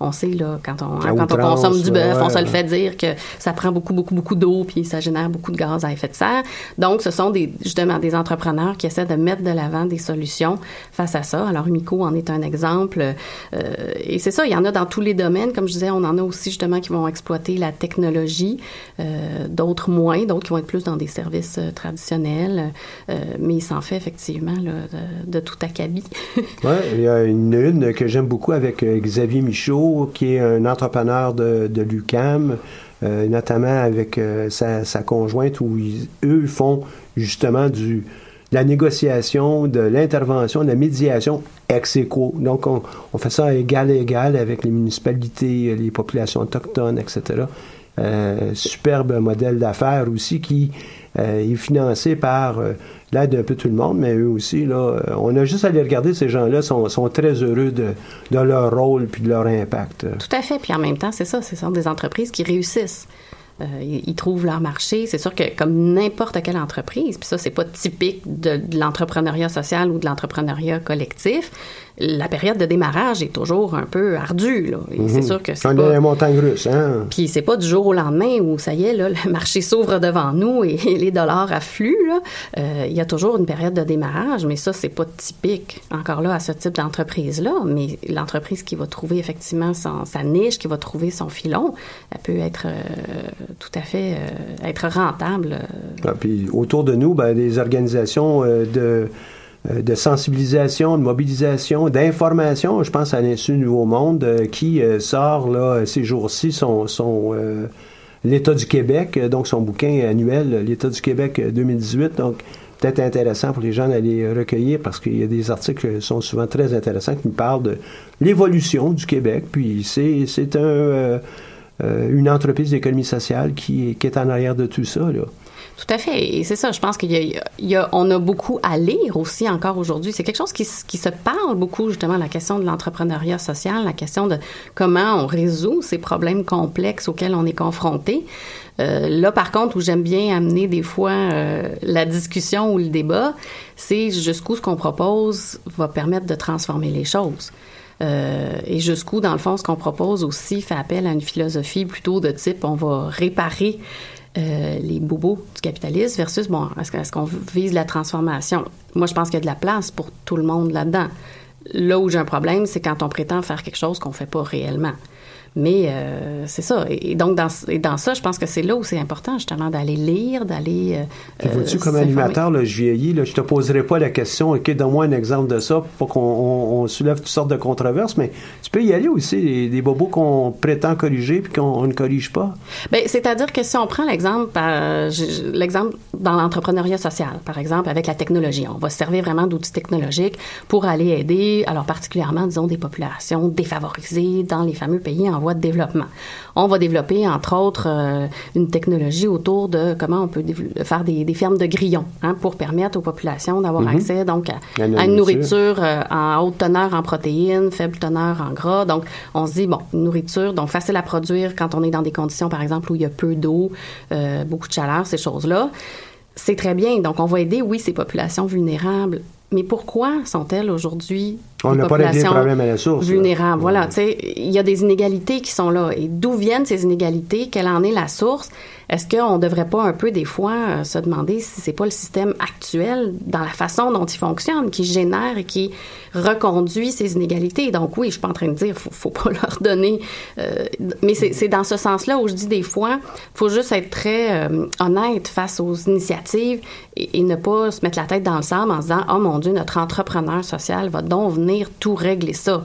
on sait, là, quand on, quand on consomme du bœuf, on se le fait dire que ça prend beaucoup, beaucoup, beaucoup d'eau, puis ça génère beaucoup de gaz à effet de serre. Donc, ce sont des, justement des entrepreneurs qui essaient de mettre de l'avant des solutions face à ça. Alors, Umico en est un exemple. Euh, et c'est ça, il y en a dans tous les domaines. Comme je disais, on en a aussi justement qui vont exploiter la technologie, euh, d'autres moins, d'autres qui vont être plus dans des services euh, traditionnels. mais il s'en fait effectivement là, de, tout acabit. oui, il y a une que j'aime beaucoup avec Xavier Michaud qui est un entrepreneur de, de l'UCAM, euh, notamment avec euh, sa, conjointe, où eux font justement du, de la négociation, de l'intervention, de la médiation ex aequo. Donc, on, fait ça égal à égal avec les municipalités, les populations autochtones, etc. Euh, superbe modèle d'affaires aussi qui est financé par l'aide d'un peu tout le monde, mais eux aussi, là, euh, on a juste à les regarder, ces gens-là sont, sont très heureux de, de, leur rôle puis de leur impact. Tout à fait. Puis en même temps, c'est ça, ce sont des entreprises qui réussissent. Euh, ils trouvent leur marché. C'est sûr que comme n'importe quelle entreprise, puis ça, c'est pas typique de, de l'entrepreneuriat social ou de l'entrepreneuriat collectif, la période de démarrage est toujours un peu ardue. Là. C'est mhm. sûr que c'est pas... montagne russe, hein? Puis c'est pas du jour au lendemain où, ça y est, là, le marché s'ouvre devant nous et, les dollars affluent. Là. Euh, il y a toujours une période de démarrage, mais ça, c'est pas typique, encore là, à ce type d'entreprise-là. Mais l'entreprise qui va trouver effectivement son, sa niche, qui va trouver son filon, elle peut être euh, tout à fait euh, être rentable. Ah, puis autour de nous, ben, des organisations de de sensibilisation, de mobilisation, d'information. Je pense à l'Institut Nouveau Monde euh, qui euh, sort là, ces jours-ci son, son l'État du Québec, donc son bouquin annuel, l'État du Québec 2018. Donc, peut-être intéressant pour les gens d'aller recueillir parce qu'il y a des articles qui sont souvent très intéressants qui nous parlent de l'évolution du Québec. Puis c'est, c'est un, euh, euh, une entreprise d'économie sociale qui, qui est en arrière de tout ça. Là. Tout à fait. Et c'est ça, je pense qu'il y, a, on a beaucoup à lire aussi encore aujourd'hui. C'est quelque chose qui, qui, se parle beaucoup, justement, la question de l'entrepreneuriat social, la question de comment on résout ces problèmes complexes auxquels on est confronté. Euh, là, par contre, où j'aime bien amener des fois euh, la discussion ou le débat, c'est jusqu'où ce qu'on propose va permettre de transformer les choses. Euh, et jusqu'où, dans le fond, ce qu'on propose aussi fait appel à une philosophie plutôt de type on va réparer euh, les bobos du capitalisme versus, bon, est-ce qu'on vise la transformation? Moi, je pense qu'il y a de la place pour tout le monde là-dedans. Là où j'ai un problème, c'est quand on prétend faire quelque chose qu'on ne fait pas réellement. Mais euh, c'est ça. Et donc, dans, et dans ça, je pense que c'est là où c'est important, justement, d'aller lire, d'aller. Euh, vois-tu, comme animateur, là, je vieillis, là, je te poserai pas la question, OK, donne-moi un exemple de ça, pour qu'on on, soulève toutes sortes de controverses, mais tu peux y aller aussi, des, bobos qu'on prétend corriger puis qu'on ne corrige pas. Bien, c'est-à-dire que si on prend l'exemple, l'exemple dans l'entrepreneuriat social, par exemple, avec la technologie, on va se servir vraiment d'outils technologiques pour aller aider, alors particulièrement, disons, des populations défavorisées dans les fameux pays en de développement. On va développer, entre autres, euh, une technologie autour de comment on peut faire des, fermes de grillons hein, pour permettre aux populations d'avoir mhm. accès donc à, une nourriture euh, en haute teneur en protéines, faible teneur en gras. Donc, on se dit, bon, une nourriture donc facile à produire quand on est dans des conditions, par exemple, où il y a peu d'eau, euh, beaucoup de chaleur, ces choses-là. C'est très bien. Donc, on va aider, oui, ces populations vulnérables mais pourquoi sont-elles aujourd'hui on n'a pas réglé le problème à la source. Vulnérables? Voilà, tu sais, il y a des inégalités qui sont là. Et d'où viennent ces inégalités? Quelle en est la source? Est-ce qu'on ne devrait pas un peu, des fois, euh, se demander si c'est pas le système actuel, dans la façon dont il fonctionne, qui génère et qui reconduit ces inégalités? Donc, oui, je suis pas en train de dire, faut, faut pas leur donner. Euh, mais c'est dans ce sens-là où je dis des fois, faut juste être très euh, honnête face aux initiatives et, ne pas se mettre la tête dans le sable en se disant, oh mon Dieu, notre entrepreneur social va donc venir tout régler ça.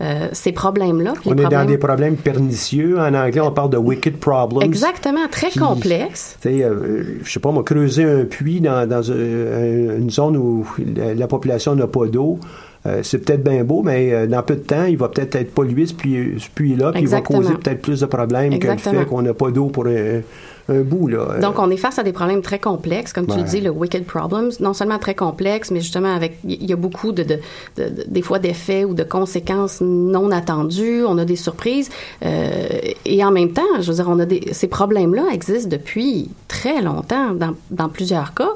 Euh, ces problèmes-là. On est dans des problèmes pernicieux. En anglais, on parle de wicked problems. Exactement, très complexes. Tu sais, euh, je sais pas, moi, creuser un puits dans, dans une zone où la, population n'a pas d'eau. Euh, c'est peut-être bien beau, mais dans peu de temps, il va peut-être être pollué ce puits-là, puis il va causer peut-être plus de problèmes que le fait qu'on n'a pas d'eau pour un bout. Là. Donc, on est face à des problèmes très complexes, comme tu le dis, le wicked problems, non seulement très complexes, mais justement avec, il y a beaucoup de, de, des fois d'effets ou de conséquences non attendues, on a des surprises, euh, et en même temps, je veux dire, on a des, ces problèmes-là existent depuis très longtemps dans, dans plusieurs cas.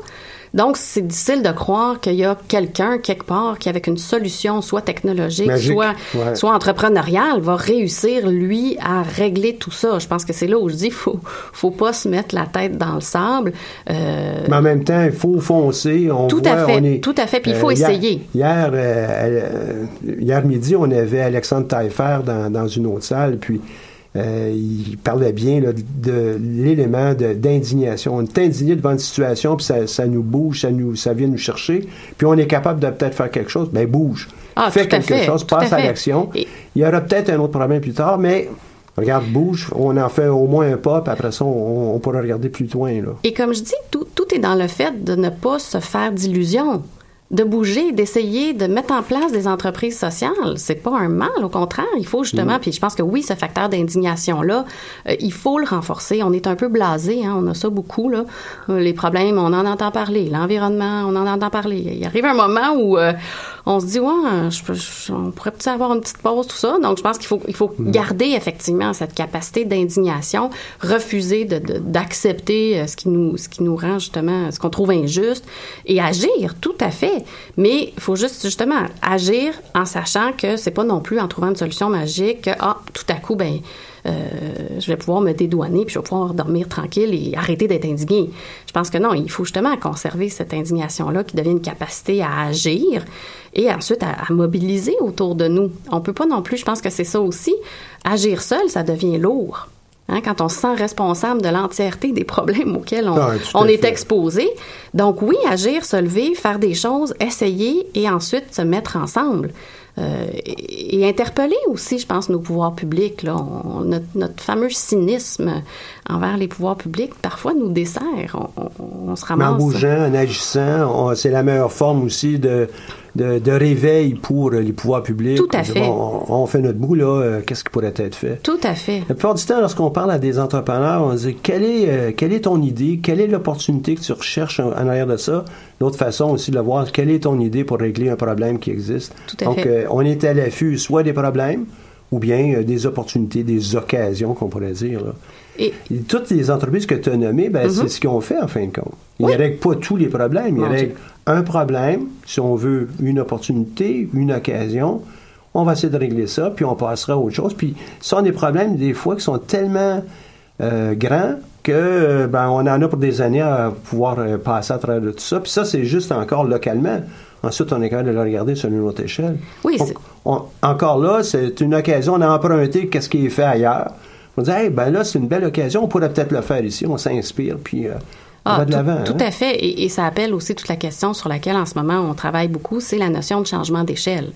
Donc, c'est difficile de croire qu'il y a quelqu'un quelque part qui, avec une solution, soit technologique, soit, soit entrepreneuriale, va réussir, lui, à régler tout ça. Je pense que c'est là où je dis, faut, faut pas se mettre la tête dans le sable. Euh, Mais en même temps, il faut foncer. On tout à fait, tout à fait. Puis il faut euh, essayer. Hier, euh, hier, midi, on avait Alexandre Taillefer dans, dans une autre salle, puis euh, il parlait bien de l'élément d'indignation. On est indigné devant une situation, puis ça, ça, nous bouge, ça, nous, ça vient nous chercher, puis on est capable de peut-être faire quelque chose. Ben bouge. Ah, Fais quelque chose, passe à, l'action. Il y aura peut-être un autre problème plus tard, mais Regarde, bouge, on en fait au moins un pas, puis après ça, on, pourra regarder plus loin. Là. Et comme je dis, tout, tout est dans le fait de ne pas se faire d'illusions de bouger, d'essayer de mettre en place des entreprises sociales. C'est pas un mal, au contraire. Il faut justement, mm. puis je pense que oui, ce facteur d'indignation-là, euh, il faut le renforcer. On est un peu blasé, hein, on a ça beaucoup, là. Euh, les problèmes, on en entend parler. L'environnement, on en entend parler. Il arrive un moment où euh, on se dit, ouais, je, on pourrait peut-être avoir une petite pause, tout ça. Donc, je pense qu'il faut, il faut mm. garder effectivement cette capacité d'indignation, refuser d'accepter de, ce qui nous, ce qui nous rend justement, ce qu'on trouve injuste et agir, tout à fait. Mais il faut juste justement agir en sachant que c'est pas non plus en trouvant une solution magique que ah tout à coup ben euh, je vais pouvoir me dédouaner puis je vais pouvoir dormir tranquille et arrêter d'être indigné. Je pense que non, il faut justement conserver cette indignation-là qui devient une capacité à agir et ensuite à, mobiliser autour de nous. On peut pas non plus, je pense que c'est ça aussi, agir seul, ça devient lourd. Hein, quand on se sent responsable de l'entièreté des problèmes auxquels on, on est exposé. Donc oui, agir, se lever, faire des choses, essayer et ensuite se mettre ensemble. Et interpeller aussi, je pense, nos pouvoirs publics. Là. notre, fameux cynisme envers les pouvoirs publics, parfois, nous dessert. On, se ramasse. en bougeant, en agissant, c'est la meilleure forme aussi de, de, réveil pour les pouvoirs publics. Tout à fait. on, fait notre bout, là, euh, qu'est-ce qui pourrait être fait? Tout à fait. La plupart du temps, lorsqu'on parle à des entrepreneurs, on dit quelle est, euh, quelle est ton idée, quelle est l'opportunité que tu recherches en, arrière de ça? L'autre façon aussi de le voir, quelle est ton idée pour régler un problème qui existe? Tout à Donc, fait. Euh, on est à l'affût soit des problèmes ou bien des opportunités, des occasions, qu'on pourrait dire. Et, toutes les entreprises que tu as nommées, ben, c'est mhm. ce qu'ils ont fait en fin de compte. Ils ne règlent pas tous les problèmes. Ils règlent un problème, si on veut une opportunité, une occasion. On va essayer de régler ça, puis on passera à autre chose. Puis, ce sont des problèmes, des fois, qui sont tellement euh, grands que euh, ben, on en a pour des années à pouvoir euh, passer à travers de tout ça. Puis ça, c'est juste encore localement. Ensuite, on est capable de le regarder sur une autre échelle. Oui, encore là, c'est une occasion. On a emprunté qu'est-ce qui est fait ailleurs. On dit, hey, ben là, c'est une belle occasion, on pourrait peut-être le faire ici. On s'inspire, puis euh, on ah, va de l'avant. Tout, tout, hein. à fait. Et, et, ça appelle aussi toute la question sur laquelle, en ce moment, on travaille beaucoup, c'est la notion de changement d'échelle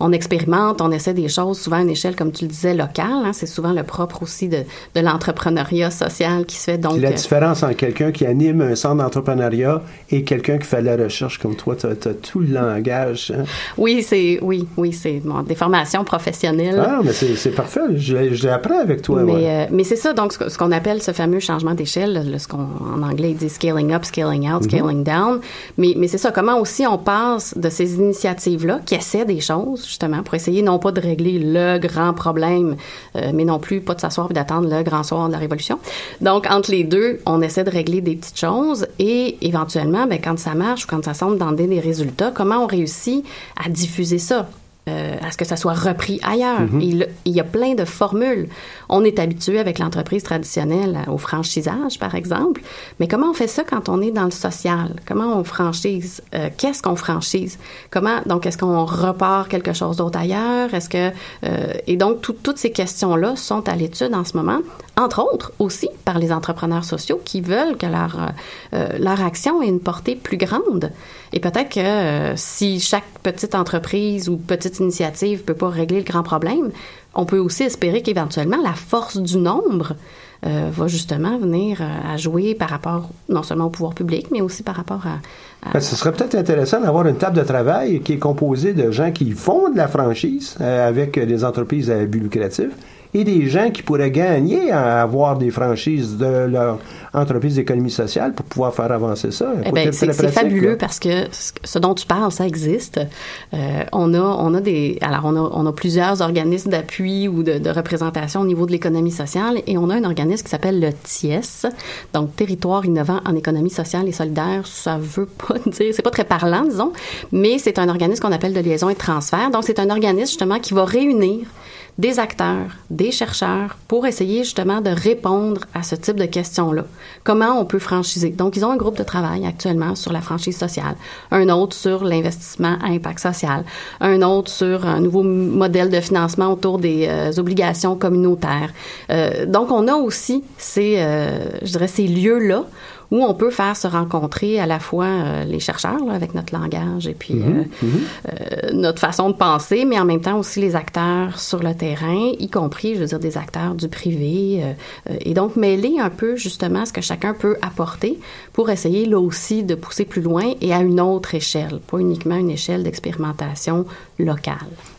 on expérimente, on essaie des choses souvent à une échelle, comme tu le disais, locale. Hein. c'est souvent le propre aussi de, de l'entrepreneuriat social qui se fait. Donc, la euh, différence entre quelqu'un qui anime un centre d'entrepreneuriat et quelqu'un qui fait de la recherche comme toi, tu as, tout le langage. Hein. Oui, c'est oui, oui, c'est des formations professionnelles. Ah, mais c'est parfait. Je, je l'apprends avec toi. Mais, euh, mais c'est ça, donc ce, qu'on appelle ce fameux changement d'échelle, ce qu'on en anglais dit scaling up, scaling out, mhm. scaling down. Mais, mais c'est ça, comment aussi on passe de ces initiatives-là qui essaient des choses justement, pour essayer non pas de régler le grand problème, euh, mais non plus pas de s'asseoir et d'attendre le grand soir de la Révolution. Donc, entre les deux, on essaie de régler des petites choses et éventuellement, ben, quand ça marche ou quand ça semble donner des résultats, comment on réussit à diffuser ça? Euh, à ce que ça soit repris ailleurs. Mm-hmm. il, y a plein de formules. On est habitué avec l'entreprise traditionnelle au franchisage, par exemple, mais comment on fait ça quand on est dans le social? Comment on franchise? Euh, qu'est-ce qu'on franchise? Comment, donc, est-ce qu'on repart quelque chose d'autre ailleurs? Est-ce que, euh, et donc, toutes ces questions-là sont à l'étude en ce moment, entre autres aussi par les entrepreneurs sociaux qui veulent que leur, leur action ait une portée plus grande. Et peut-être que si chaque petite entreprise ou petite initiative ne peut pas régler le grand problème, on peut aussi espérer qu'éventuellement la force du nombre euh, va justement venir euh, à jouer par rapport non seulement au pouvoir public, mais aussi par rapport à... Ce serait peut-être intéressant d'avoir une table de travail qui est composée de gens qui font de la franchise euh, avec des entreprises à but lucratif et des gens qui pourraient gagner à avoir des franchises de leur entreprise d'économie sociale pour pouvoir faire avancer ça. Eh ben, c'est fabuleux parce que ce dont tu parles, ça existe. Euh, on a, on a des, alors on a, on a plusieurs organismes d'appui ou de, de, représentation au niveau de l'économie sociale et on a un organisme qui s'appelle le TIES, donc Territoire innovant en économie sociale et solidaire. Ça veut pas dire, c'est pas très parlant, disons, mais c'est un organisme qu'on appelle de liaison et de transfert. Donc c'est un organisme justement qui va réunir des acteurs, des chercheurs pour essayer justement de répondre à ce type de questions-là. Comment on peut franchiser? Donc, ils ont un groupe de travail actuellement sur la franchise sociale, un autre sur l'investissement à impact social, un autre sur un nouveau modèle de financement autour des euh, obligations communautaires. Euh, donc, on a aussi ces, euh, je dirais, ces lieux-là où on peut faire se rencontrer à la fois euh, les chercheurs avec notre langage et puis mhm, euh, mhm. Euh, notre façon de penser, mais en même temps aussi les acteurs sur le terrain, y compris, je veux dire, des acteurs du privé, et donc mêler un peu justement ce que chacun peut apporter pour essayer là aussi de pousser plus loin et à une autre échelle, pas uniquement une échelle d'expérimentation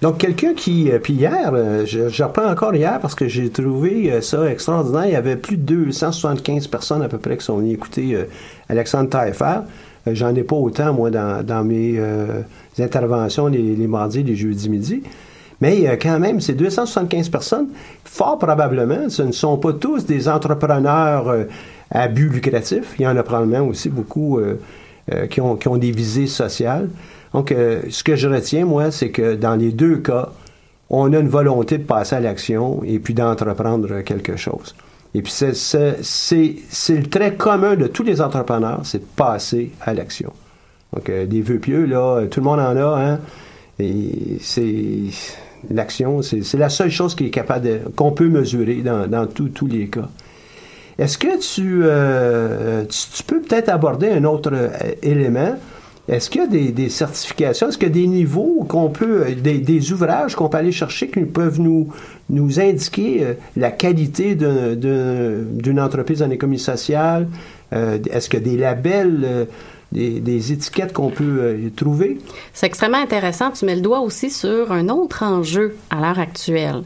Donc quelqu'un qui, puis hier, je, je, reprends encore hier parce que j'ai trouvé ça extraordinaire, il y avait plus de 275 personnes à peu près qui sont venues écouter euh, Alexandre Taillefer. Euh, j'en ai pas autant, moi, dans, mes euh, interventions les, les, mardis, les jeudis midi. Mais quand même, ces 275 personnes, fort probablement, ce ne sont pas tous des entrepreneurs à but lucratif. Il y en a probablement aussi beaucoup qui, ont, qui, ont, des visées sociales. Donc, ce que je retiens, moi, c'est que dans les deux cas, on a une volonté de passer à l'action et puis d'entreprendre quelque chose. Et puis, c'est le trait commun de tous les entrepreneurs, c'est de passer à l'action. Donc, euh, des vœux pieux, là, tout le monde en a, hein. Et c'est l'action, c'est la seule chose qui est capable qu'on peut mesurer dans, dans tous les cas. Est-ce que tu, euh, tu, peux peut-être aborder un autre euh, élément? Est-ce qu'il y a des, certifications, est-ce qu'il y a des niveaux qu'on peut, des, ouvrages qu'on peut aller chercher qui peuvent nous, indiquer la qualité d'une entreprise en économie sociale? est-ce qu'il y a des labels? des, étiquettes qu'on peut trouver? C'est extrêmement intéressant. Tu mets le doigt aussi sur un autre enjeu à l'heure actuelle.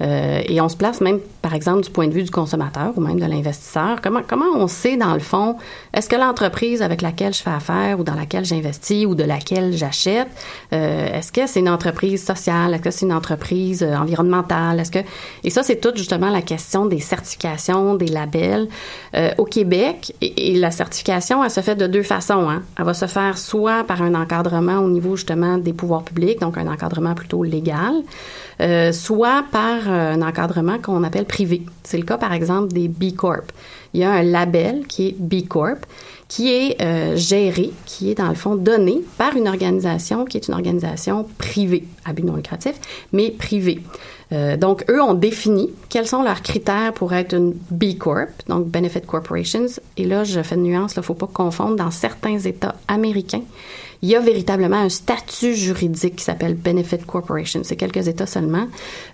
Euh, et on se place même, par exemple, du point de vue du consommateur ou même de l'investisseur. Comment, comment on sait, dans le fond, est-ce que l'entreprise avec laquelle je fais affaire ou dans laquelle j'investis ou de laquelle j'achète, euh, est-ce que c'est une entreprise sociale? Est-ce que c'est une entreprise euh, environnementale? Est-ce que... Et ça, c'est tout justement la question des certifications, des labels. au Québec, et, la certification, elle se fait de deux façons. Hein. Elle va se faire soit par un encadrement au niveau justement des pouvoirs publics, donc un encadrement plutôt légal, soit par euh, un encadrement qu'on appelle C'est le cas, par exemple, des B Corp. Il y a un label qui est B Corp qui est euh, géré, qui est dans le fond donné par une organisation qui est une organisation privée, à but non lucratif, mais privée. Euh, donc, eux ont défini quels sont leurs critères pour être une B Corp, donc Benefit Corporations. Et là, je fais une nuance, il ne faut pas confondre. Dans certains États américains, il y a véritablement un statut juridique qui s'appelle Benefit Corporation. C'est quelques États seulement.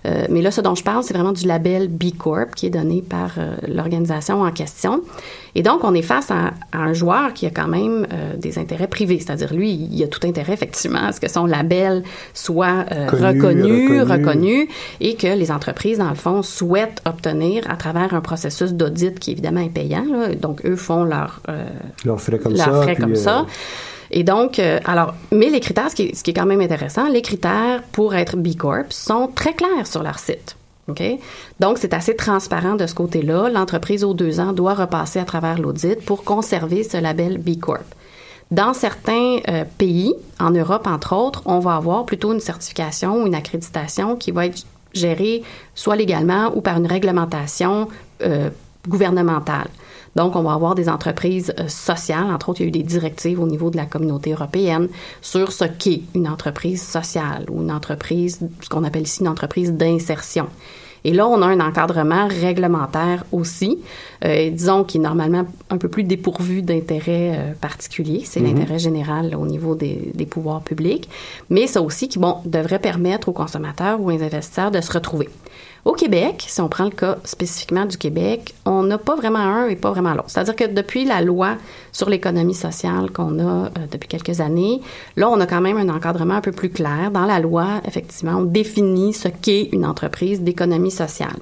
Euh, mais là, ce dont je parle, c'est vraiment du label B Corp qui est donné par euh, l'organisation en question. Et donc, on est face à, un joueur qui a quand même euh, des intérêts privés. C'est-à-dire, lui, il a tout intérêt, effectivement, à ce que son label soit reconnu, reconnu, et que les entreprises, dans le fond, souhaitent obtenir à travers un processus d'audit qui, évidemment, est payant. Donc, eux font leur, leurs frais comme ça. Frais comme ça. Et donc, euh, alors, mais les critères, ce qui, est, quand même intéressant, les critères pour être B Corp sont très clairs sur leur site. OK? Donc, c'est assez transparent de ce côté-là. L'entreprise, aux deux ans, doit repasser à travers l'audit pour conserver ce label B Corp. Dans certains euh, pays, en Europe entre autres, on va avoir plutôt une certification ou une accréditation qui va être gérée soit légalement ou par une réglementation euh, gouvernementale. Donc, on va avoir des entreprises euh, sociales. Entre autres, il y a eu des directives au niveau de la communauté européenne sur ce qu'est une entreprise sociale ou une entreprise, ce qu'on appelle ici une entreprise d'insertion. Et là, on a un encadrement réglementaire aussi, euh, disons, qui est normalement un peu plus dépourvu d'intérêt euh, particulier. C'est mm-hmm. l'intérêt général au niveau des, des, pouvoirs publics. Mais ça aussi qui, bon, devrait permettre aux consommateurs ou aux investisseurs de se retrouver. Au Québec, si on prend le cas spécifiquement du Québec, on n'a pas vraiment un et pas vraiment l'autre. C'est-à-dire que depuis la loi sur l'économie sociale qu'on a euh, depuis quelques années, là, on a quand même un encadrement un peu plus clair. Dans la loi, effectivement, on définit ce qu'est une entreprise d'économie sociale.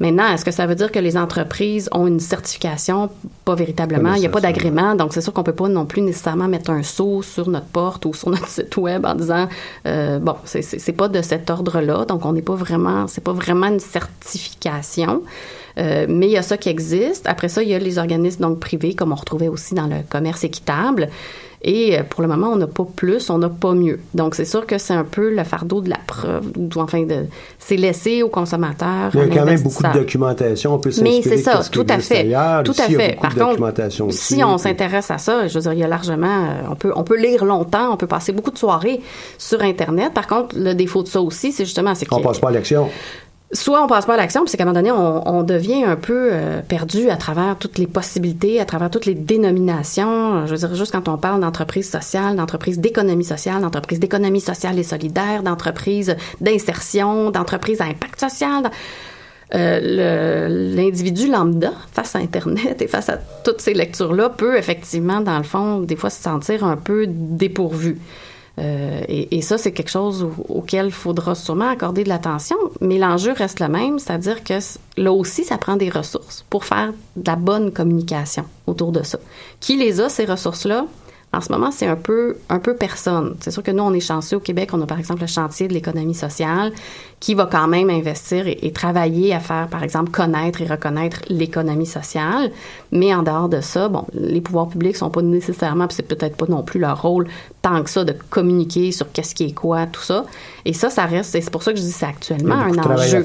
Maintenant, est-ce que ça veut dire que les entreprises ont une certification? Pas véritablement. Il n'y a pas d'agrément. Donc, c'est sûr qu'on peut pas non plus nécessairement mettre un sceau sur notre porte ou sur notre site web en disant, euh, bon, c'est pas de cet ordre-là. Donc, on n'est pas vraiment, c'est pas vraiment une certification. Euh, mais il y a ça qui existe. Après ça, il y a les organismes donc privés, comme on retrouvait aussi dans le commerce équitable. Et euh, pour le moment, on n'a pas plus, on n'a pas mieux. Donc, c'est sûr que c'est un peu le fardeau de la preuve, ou enfin, de, c'est laissé aux consommateurs. Il y a quand même beaucoup de documentation, on peut Mais c'est ça, tout à fait. Tout à fait. Par contre, si on s'intéresse à ça, je veux dire, il y a largement, euh, on peut, on peut lire longtemps, on peut passer beaucoup de soirées sur Internet. Par contre, le défaut de ça aussi, c'est justement, c'est qu'on passe pas à l'action soit on passe pas à l'action, puis c'est qu'à un moment donné, on, devient un peu euh, perdu à travers toutes les possibilités, à travers toutes les dénominations. Je veux dire, juste quand on parle d'entreprise sociale, d'entreprise d'économie sociale, d'entreprise d'économie sociale et solidaire, d'entreprise d'insertion, d'entreprise à impact social. Euh, l'individu lambda face à Internet et face à toutes ces lectures-là peut effectivement, dans le fond, des fois se sentir un peu dépourvu. Euh, et, ça, c'est quelque chose auquel il faudra sûrement accorder de l'attention, mais l'enjeu reste le même, c'est-à-dire que là aussi, ça prend des ressources pour faire de la bonne communication autour de ça. Qui les a, ces ressources-là? En ce moment, c'est un peu, un peu personne. C'est sûr que nous, on est chanceux au Québec. On a par exemple le chantier de l'économie sociale qui va quand même investir et, travailler à faire, par exemple, connaître et reconnaître l'économie sociale. Mais en dehors de ça, bon, les pouvoirs publics sont pas nécessairement, puis c'est peut-être pas non plus leur rôle tant que ça de communiquer sur qu'est-ce qui est quoi, tout ça. Et ça, ça reste, c'est pour ça que je dis c'est actuellement un enjeu.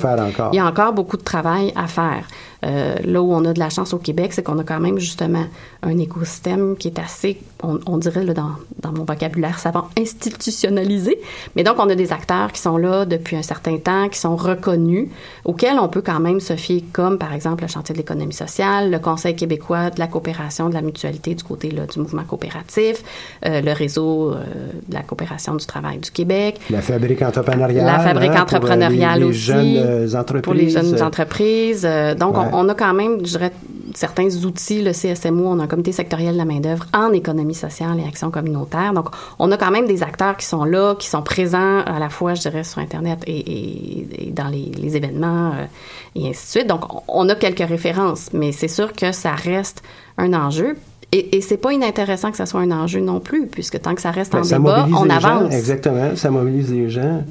Il y a encore beaucoup de travail à faire. Euh, là où on a de la chance au Québec, c'est qu'on a quand même justement un écosystème qui est assez, on, dirait là, dans, dans, mon vocabulaire savant, institutionnalisé. Mais donc, on a des acteurs qui sont là depuis un certain compétents, qui sont reconnus, auxquels on peut quand même se fier, comme par exemple le chantier de l'économie sociale, le Conseil québécois de la coopération, de la mutualité du côté là, du mouvement coopératif, euh, le réseau euh, de la coopération du travail du Québec. La fabrique entrepreneuriale. La fabrique hein, entrepreneuriale pour, les, aussi. Jeunes entreprises. Pour les jeunes entreprises. donc, on, on, a quand même, je dirais, certains outils, le CSMO, on a comité sectoriel de la main-d'œuvre en économie sociale et action communautaire. Donc, on a quand même des acteurs qui sont là, qui sont présents à la fois, je dirais, sur Internet et, et, dans les, les événements euh, et ainsi de suite. Donc, on a quelques références, mais c'est sûr que ça reste un enjeu. Et, et c'est pas inintéressant que ça soit un enjeu non plus, puisque tant que ça reste en ça débat, on avance. Gens, exactement, ça mobilise les gens.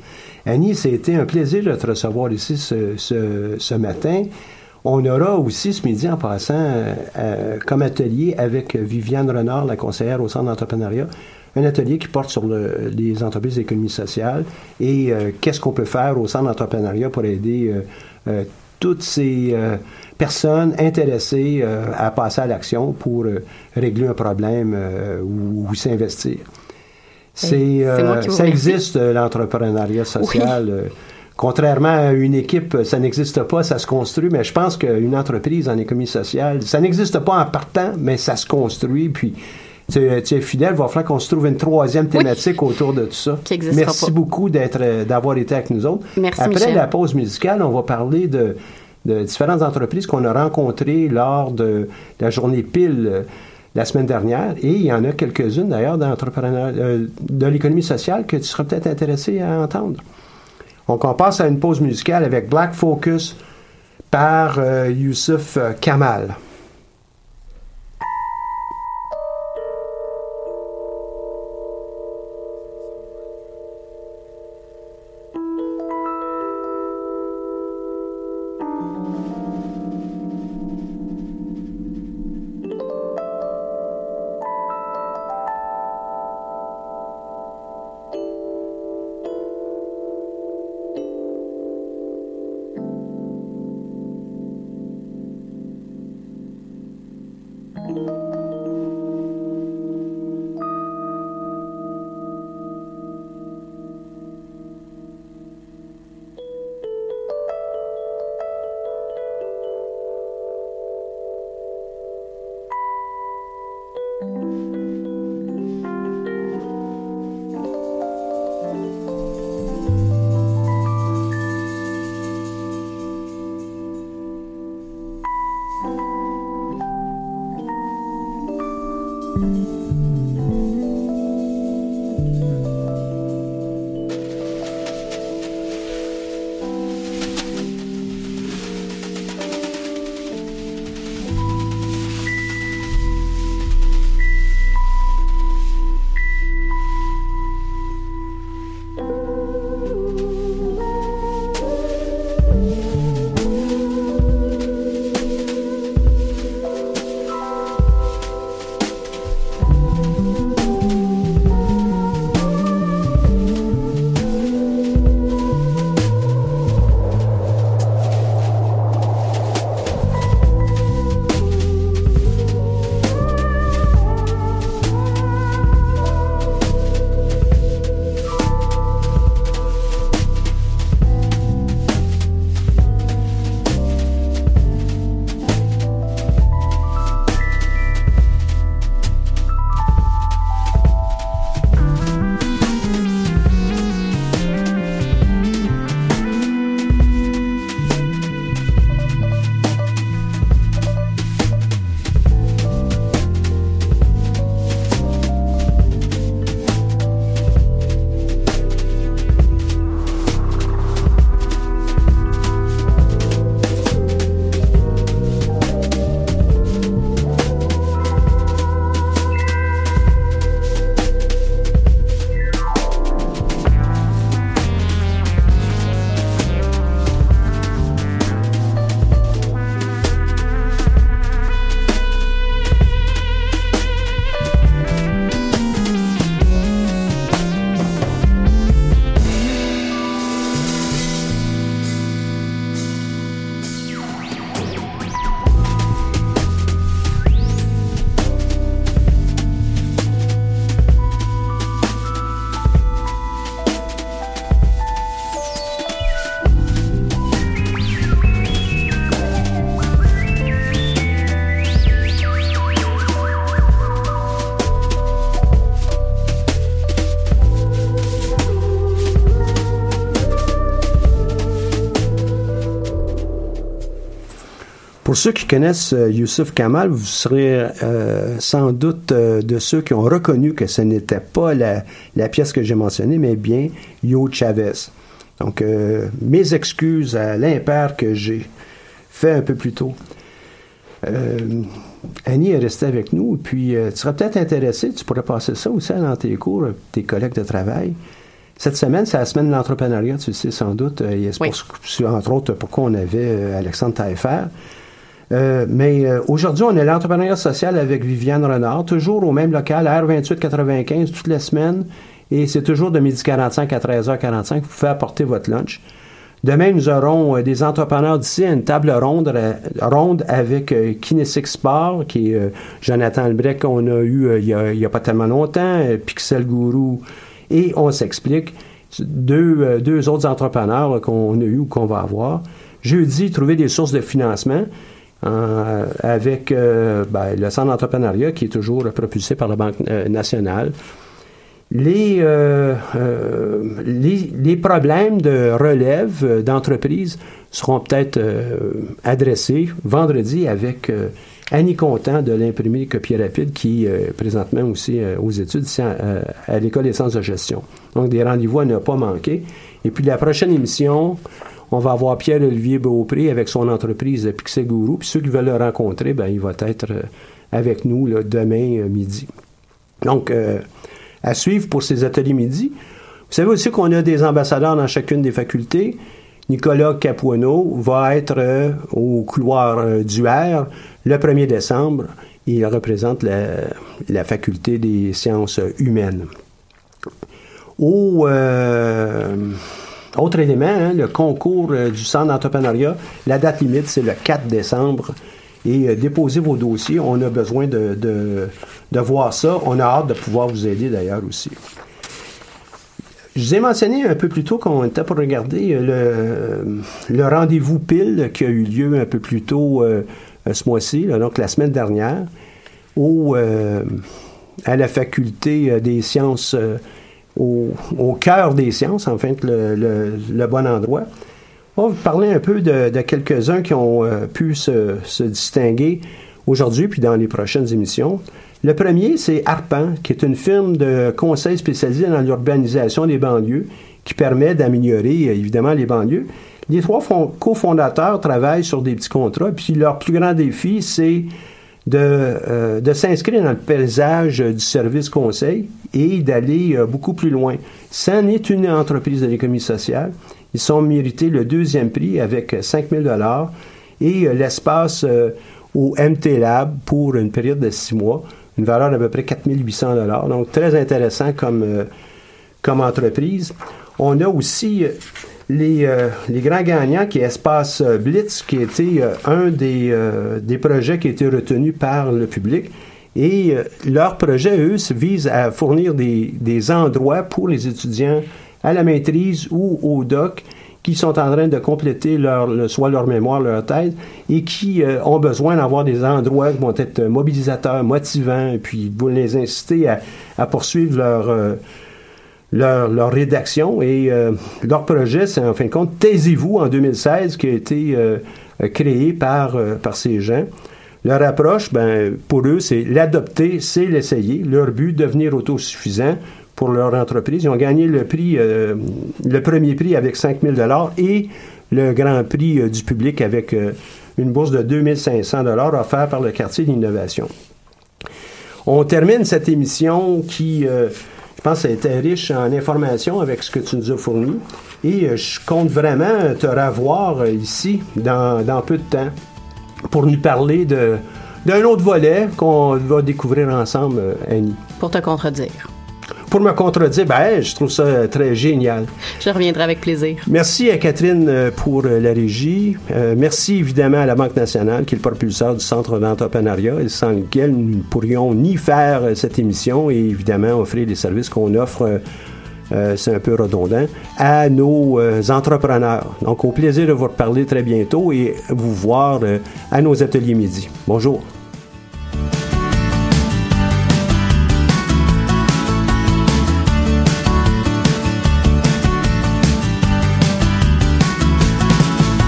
Annie, c'était un plaisir de te recevoir ici ce, ce, ce matin. On aura aussi ce midi, en passant, euh, comme atelier avec Viviane Renard, la conseillère au Centre d'entrepreneuriat, un atelier qui porte sur le, les entreprises d'économie sociale et euh, qu'est-ce qu'on peut faire au Centre d'entrepreneuriat pour aider euh, toutes ces personnes intéressées à passer à l'action pour régler un problème ou, ou s'investir. C'est, ça existe, l'entrepreneuriat social. Oui. Contrairement à une équipe, ça n'existe pas, ça se construit, mais je pense qu'une entreprise en économie sociale, ça n'existe pas en partant, mais ça se construit, puis tu es, tu es fidèle, il va falloir qu'on se trouve une troisième thématique oui. autour de tout ça. Merci pas. beaucoup d'être, d'avoir été avec nous autres. Merci, Après Michel. la pause musicale, on va parler de, de différentes entreprises qu'on a rencontrées lors de la journée pile la semaine dernière, et il y en a quelques-unes d'ailleurs d'entrepreneurs euh, de l'économie sociale que tu seras peut-être intéressé à entendre. Donc, on passe à une pause musicale avec Black Focus par euh, Youssouf Kamal. Ceux qui connaissent euh, Youssouf Kamal, vous serez euh, sans doute euh, de ceux qui ont reconnu que ce n'était pas la, la, pièce que j'ai mentionnée, mais bien Yo Chavez. Donc, mes excuses à l'impair que j'ai fait un peu plus tôt. Annie est restée avec nous, puis tu serais peut-être intéressé, tu pourrais passer ça aussi dans tes cours, tes collègues de travail. Cette semaine, c'est la semaine de l'entrepreneuriat, tu le sais sans doute. Et c'est entre autres pourquoi on avait Alexandre Taillefer. Euh, mais euh, aujourd'hui, on est l'entrepreneuriat social avec Viviane Renard, toujours au même local, R2895, toutes les semaines. Et c'est toujours de 12h45 à 13h45. Vous pouvez apporter votre lunch. Demain, nous aurons euh, des entrepreneurs d'ici à une table ronde, ronde avec Kinetic Sport, qui est Jonathan Albrecht qu'on a eu il n'y a, pas tellement longtemps, Pixel Guru, et on s'explique. Deux, deux autres entrepreneurs qu'on a eu ou qu'on va avoir. Jeudi, trouver des sources de financement. Euh, avec euh, ben, le centre d'entrepreneuriat qui est toujours propulsé par la Banque euh, nationale. Les, les, les, problèmes de relève d'entreprise seront peut-être adressés vendredi avec Annie Contant de l'imprimerie Copier Rapide qui est présentement aussi aux études ici à, l'École des sciences de gestion. Donc des rendez-vous à ne pas manquer. Et puis la prochaine émission, on va avoir Pierre-Olivier Beaupré avec son entreprise Pixel Guru. Puis ceux qui veulent le rencontrer, ben, il va être euh, avec nous demain euh, midi. Donc, euh, à suivre pour ces ateliers midi. Vous savez aussi qu'on a des ambassadeurs dans chacune des facultés. Nicolas Capuano va être au couloir du R le 1er décembre. Il représente la, la faculté des sciences humaines. Au autre élément, hein, le concours euh, du centre d'entrepreneuriat, la date limite, c'est le 4 décembre. Et euh, déposez vos dossiers. On a besoin de, de, voir ça. On a hâte de pouvoir vous aider d'ailleurs aussi. Je vous ai mentionné un peu plus tôt qu'on était pour regarder euh, le, le rendez-vous pile qui a eu lieu un peu plus tôt ce mois-ci, donc la semaine dernière, au, à la faculté des sciences au, cœur des sciences, en le, bon endroit. On va vous parler un peu de, quelques-uns qui ont euh, pu se, distinguer aujourd'hui puis dans les prochaines émissions. Le premier, c'est Arpan, qui est une firme de conseil spécialisée dans l'urbanisation des banlieues qui permet d'améliorer euh, évidemment les banlieues. Les trois cofondateurs travaillent sur des petits contrats, puis leur plus grand défi, c'est de, euh, de s'inscrire dans le paysage du service conseil et d'aller euh, beaucoup plus loin. Ça est une entreprise de l'économie sociale. Ils sont mérités le deuxième prix avec 5 000 et euh, l'espace au MT Lab pour une période de six mois, une valeur d'à peu près 4 800 Donc, très intéressant comme, comme entreprise. On a aussi les, euh, les, grands gagnants qui est Espace euh, Blitz, qui était euh, un des, des, projets qui a été retenu par le public. Et leur projet, eux, vise à fournir des, des, endroits pour les étudiants à la maîtrise ou au doc qui sont en train de compléter leur, soit leur mémoire, leur thèse, et qui ont besoin d'avoir des endroits qui vont être mobilisateurs, motivants, et puis vous les inciter à, à poursuivre leur leur, rédaction et euh, leur projet, c'est en fin de compte Taisez-vous en 2016 qui a été euh, créé par, euh, par ces gens. Leur approche, ben, pour eux, c'est l'adopter, c'est l'essayer. Leur but, devenir autosuffisant pour leur entreprise. Ils ont gagné le prix, le premier prix avec 5 000 et le grand prix du public avec une bourse de 2 500 offerte par le quartier d'innovation. On termine cette émission qui pense que ça a été riche en informations avec ce que tu nous as fourni. Et euh, je compte vraiment te revoir euh, ici dans, dans peu de temps pour nous parler d'un autre volet qu'on va découvrir ensemble, euh, Annie. Pour te contredire pour me contredire, ben, je trouve ça très génial. Je reviendrai avec plaisir. Merci à Catherine euh, pour euh, la régie. Euh, merci évidemment à la Banque nationale, qui est le propulseur du Centre d'entrepreneuriat, et sans lequel nous ne pourrions ni faire cette émission et évidemment offrir les services qu'on offre. c'est un peu redondant, à nos entrepreneurs. Donc, au plaisir de vous reparler très bientôt et vous voir à nos ateliers midi. Bonjour.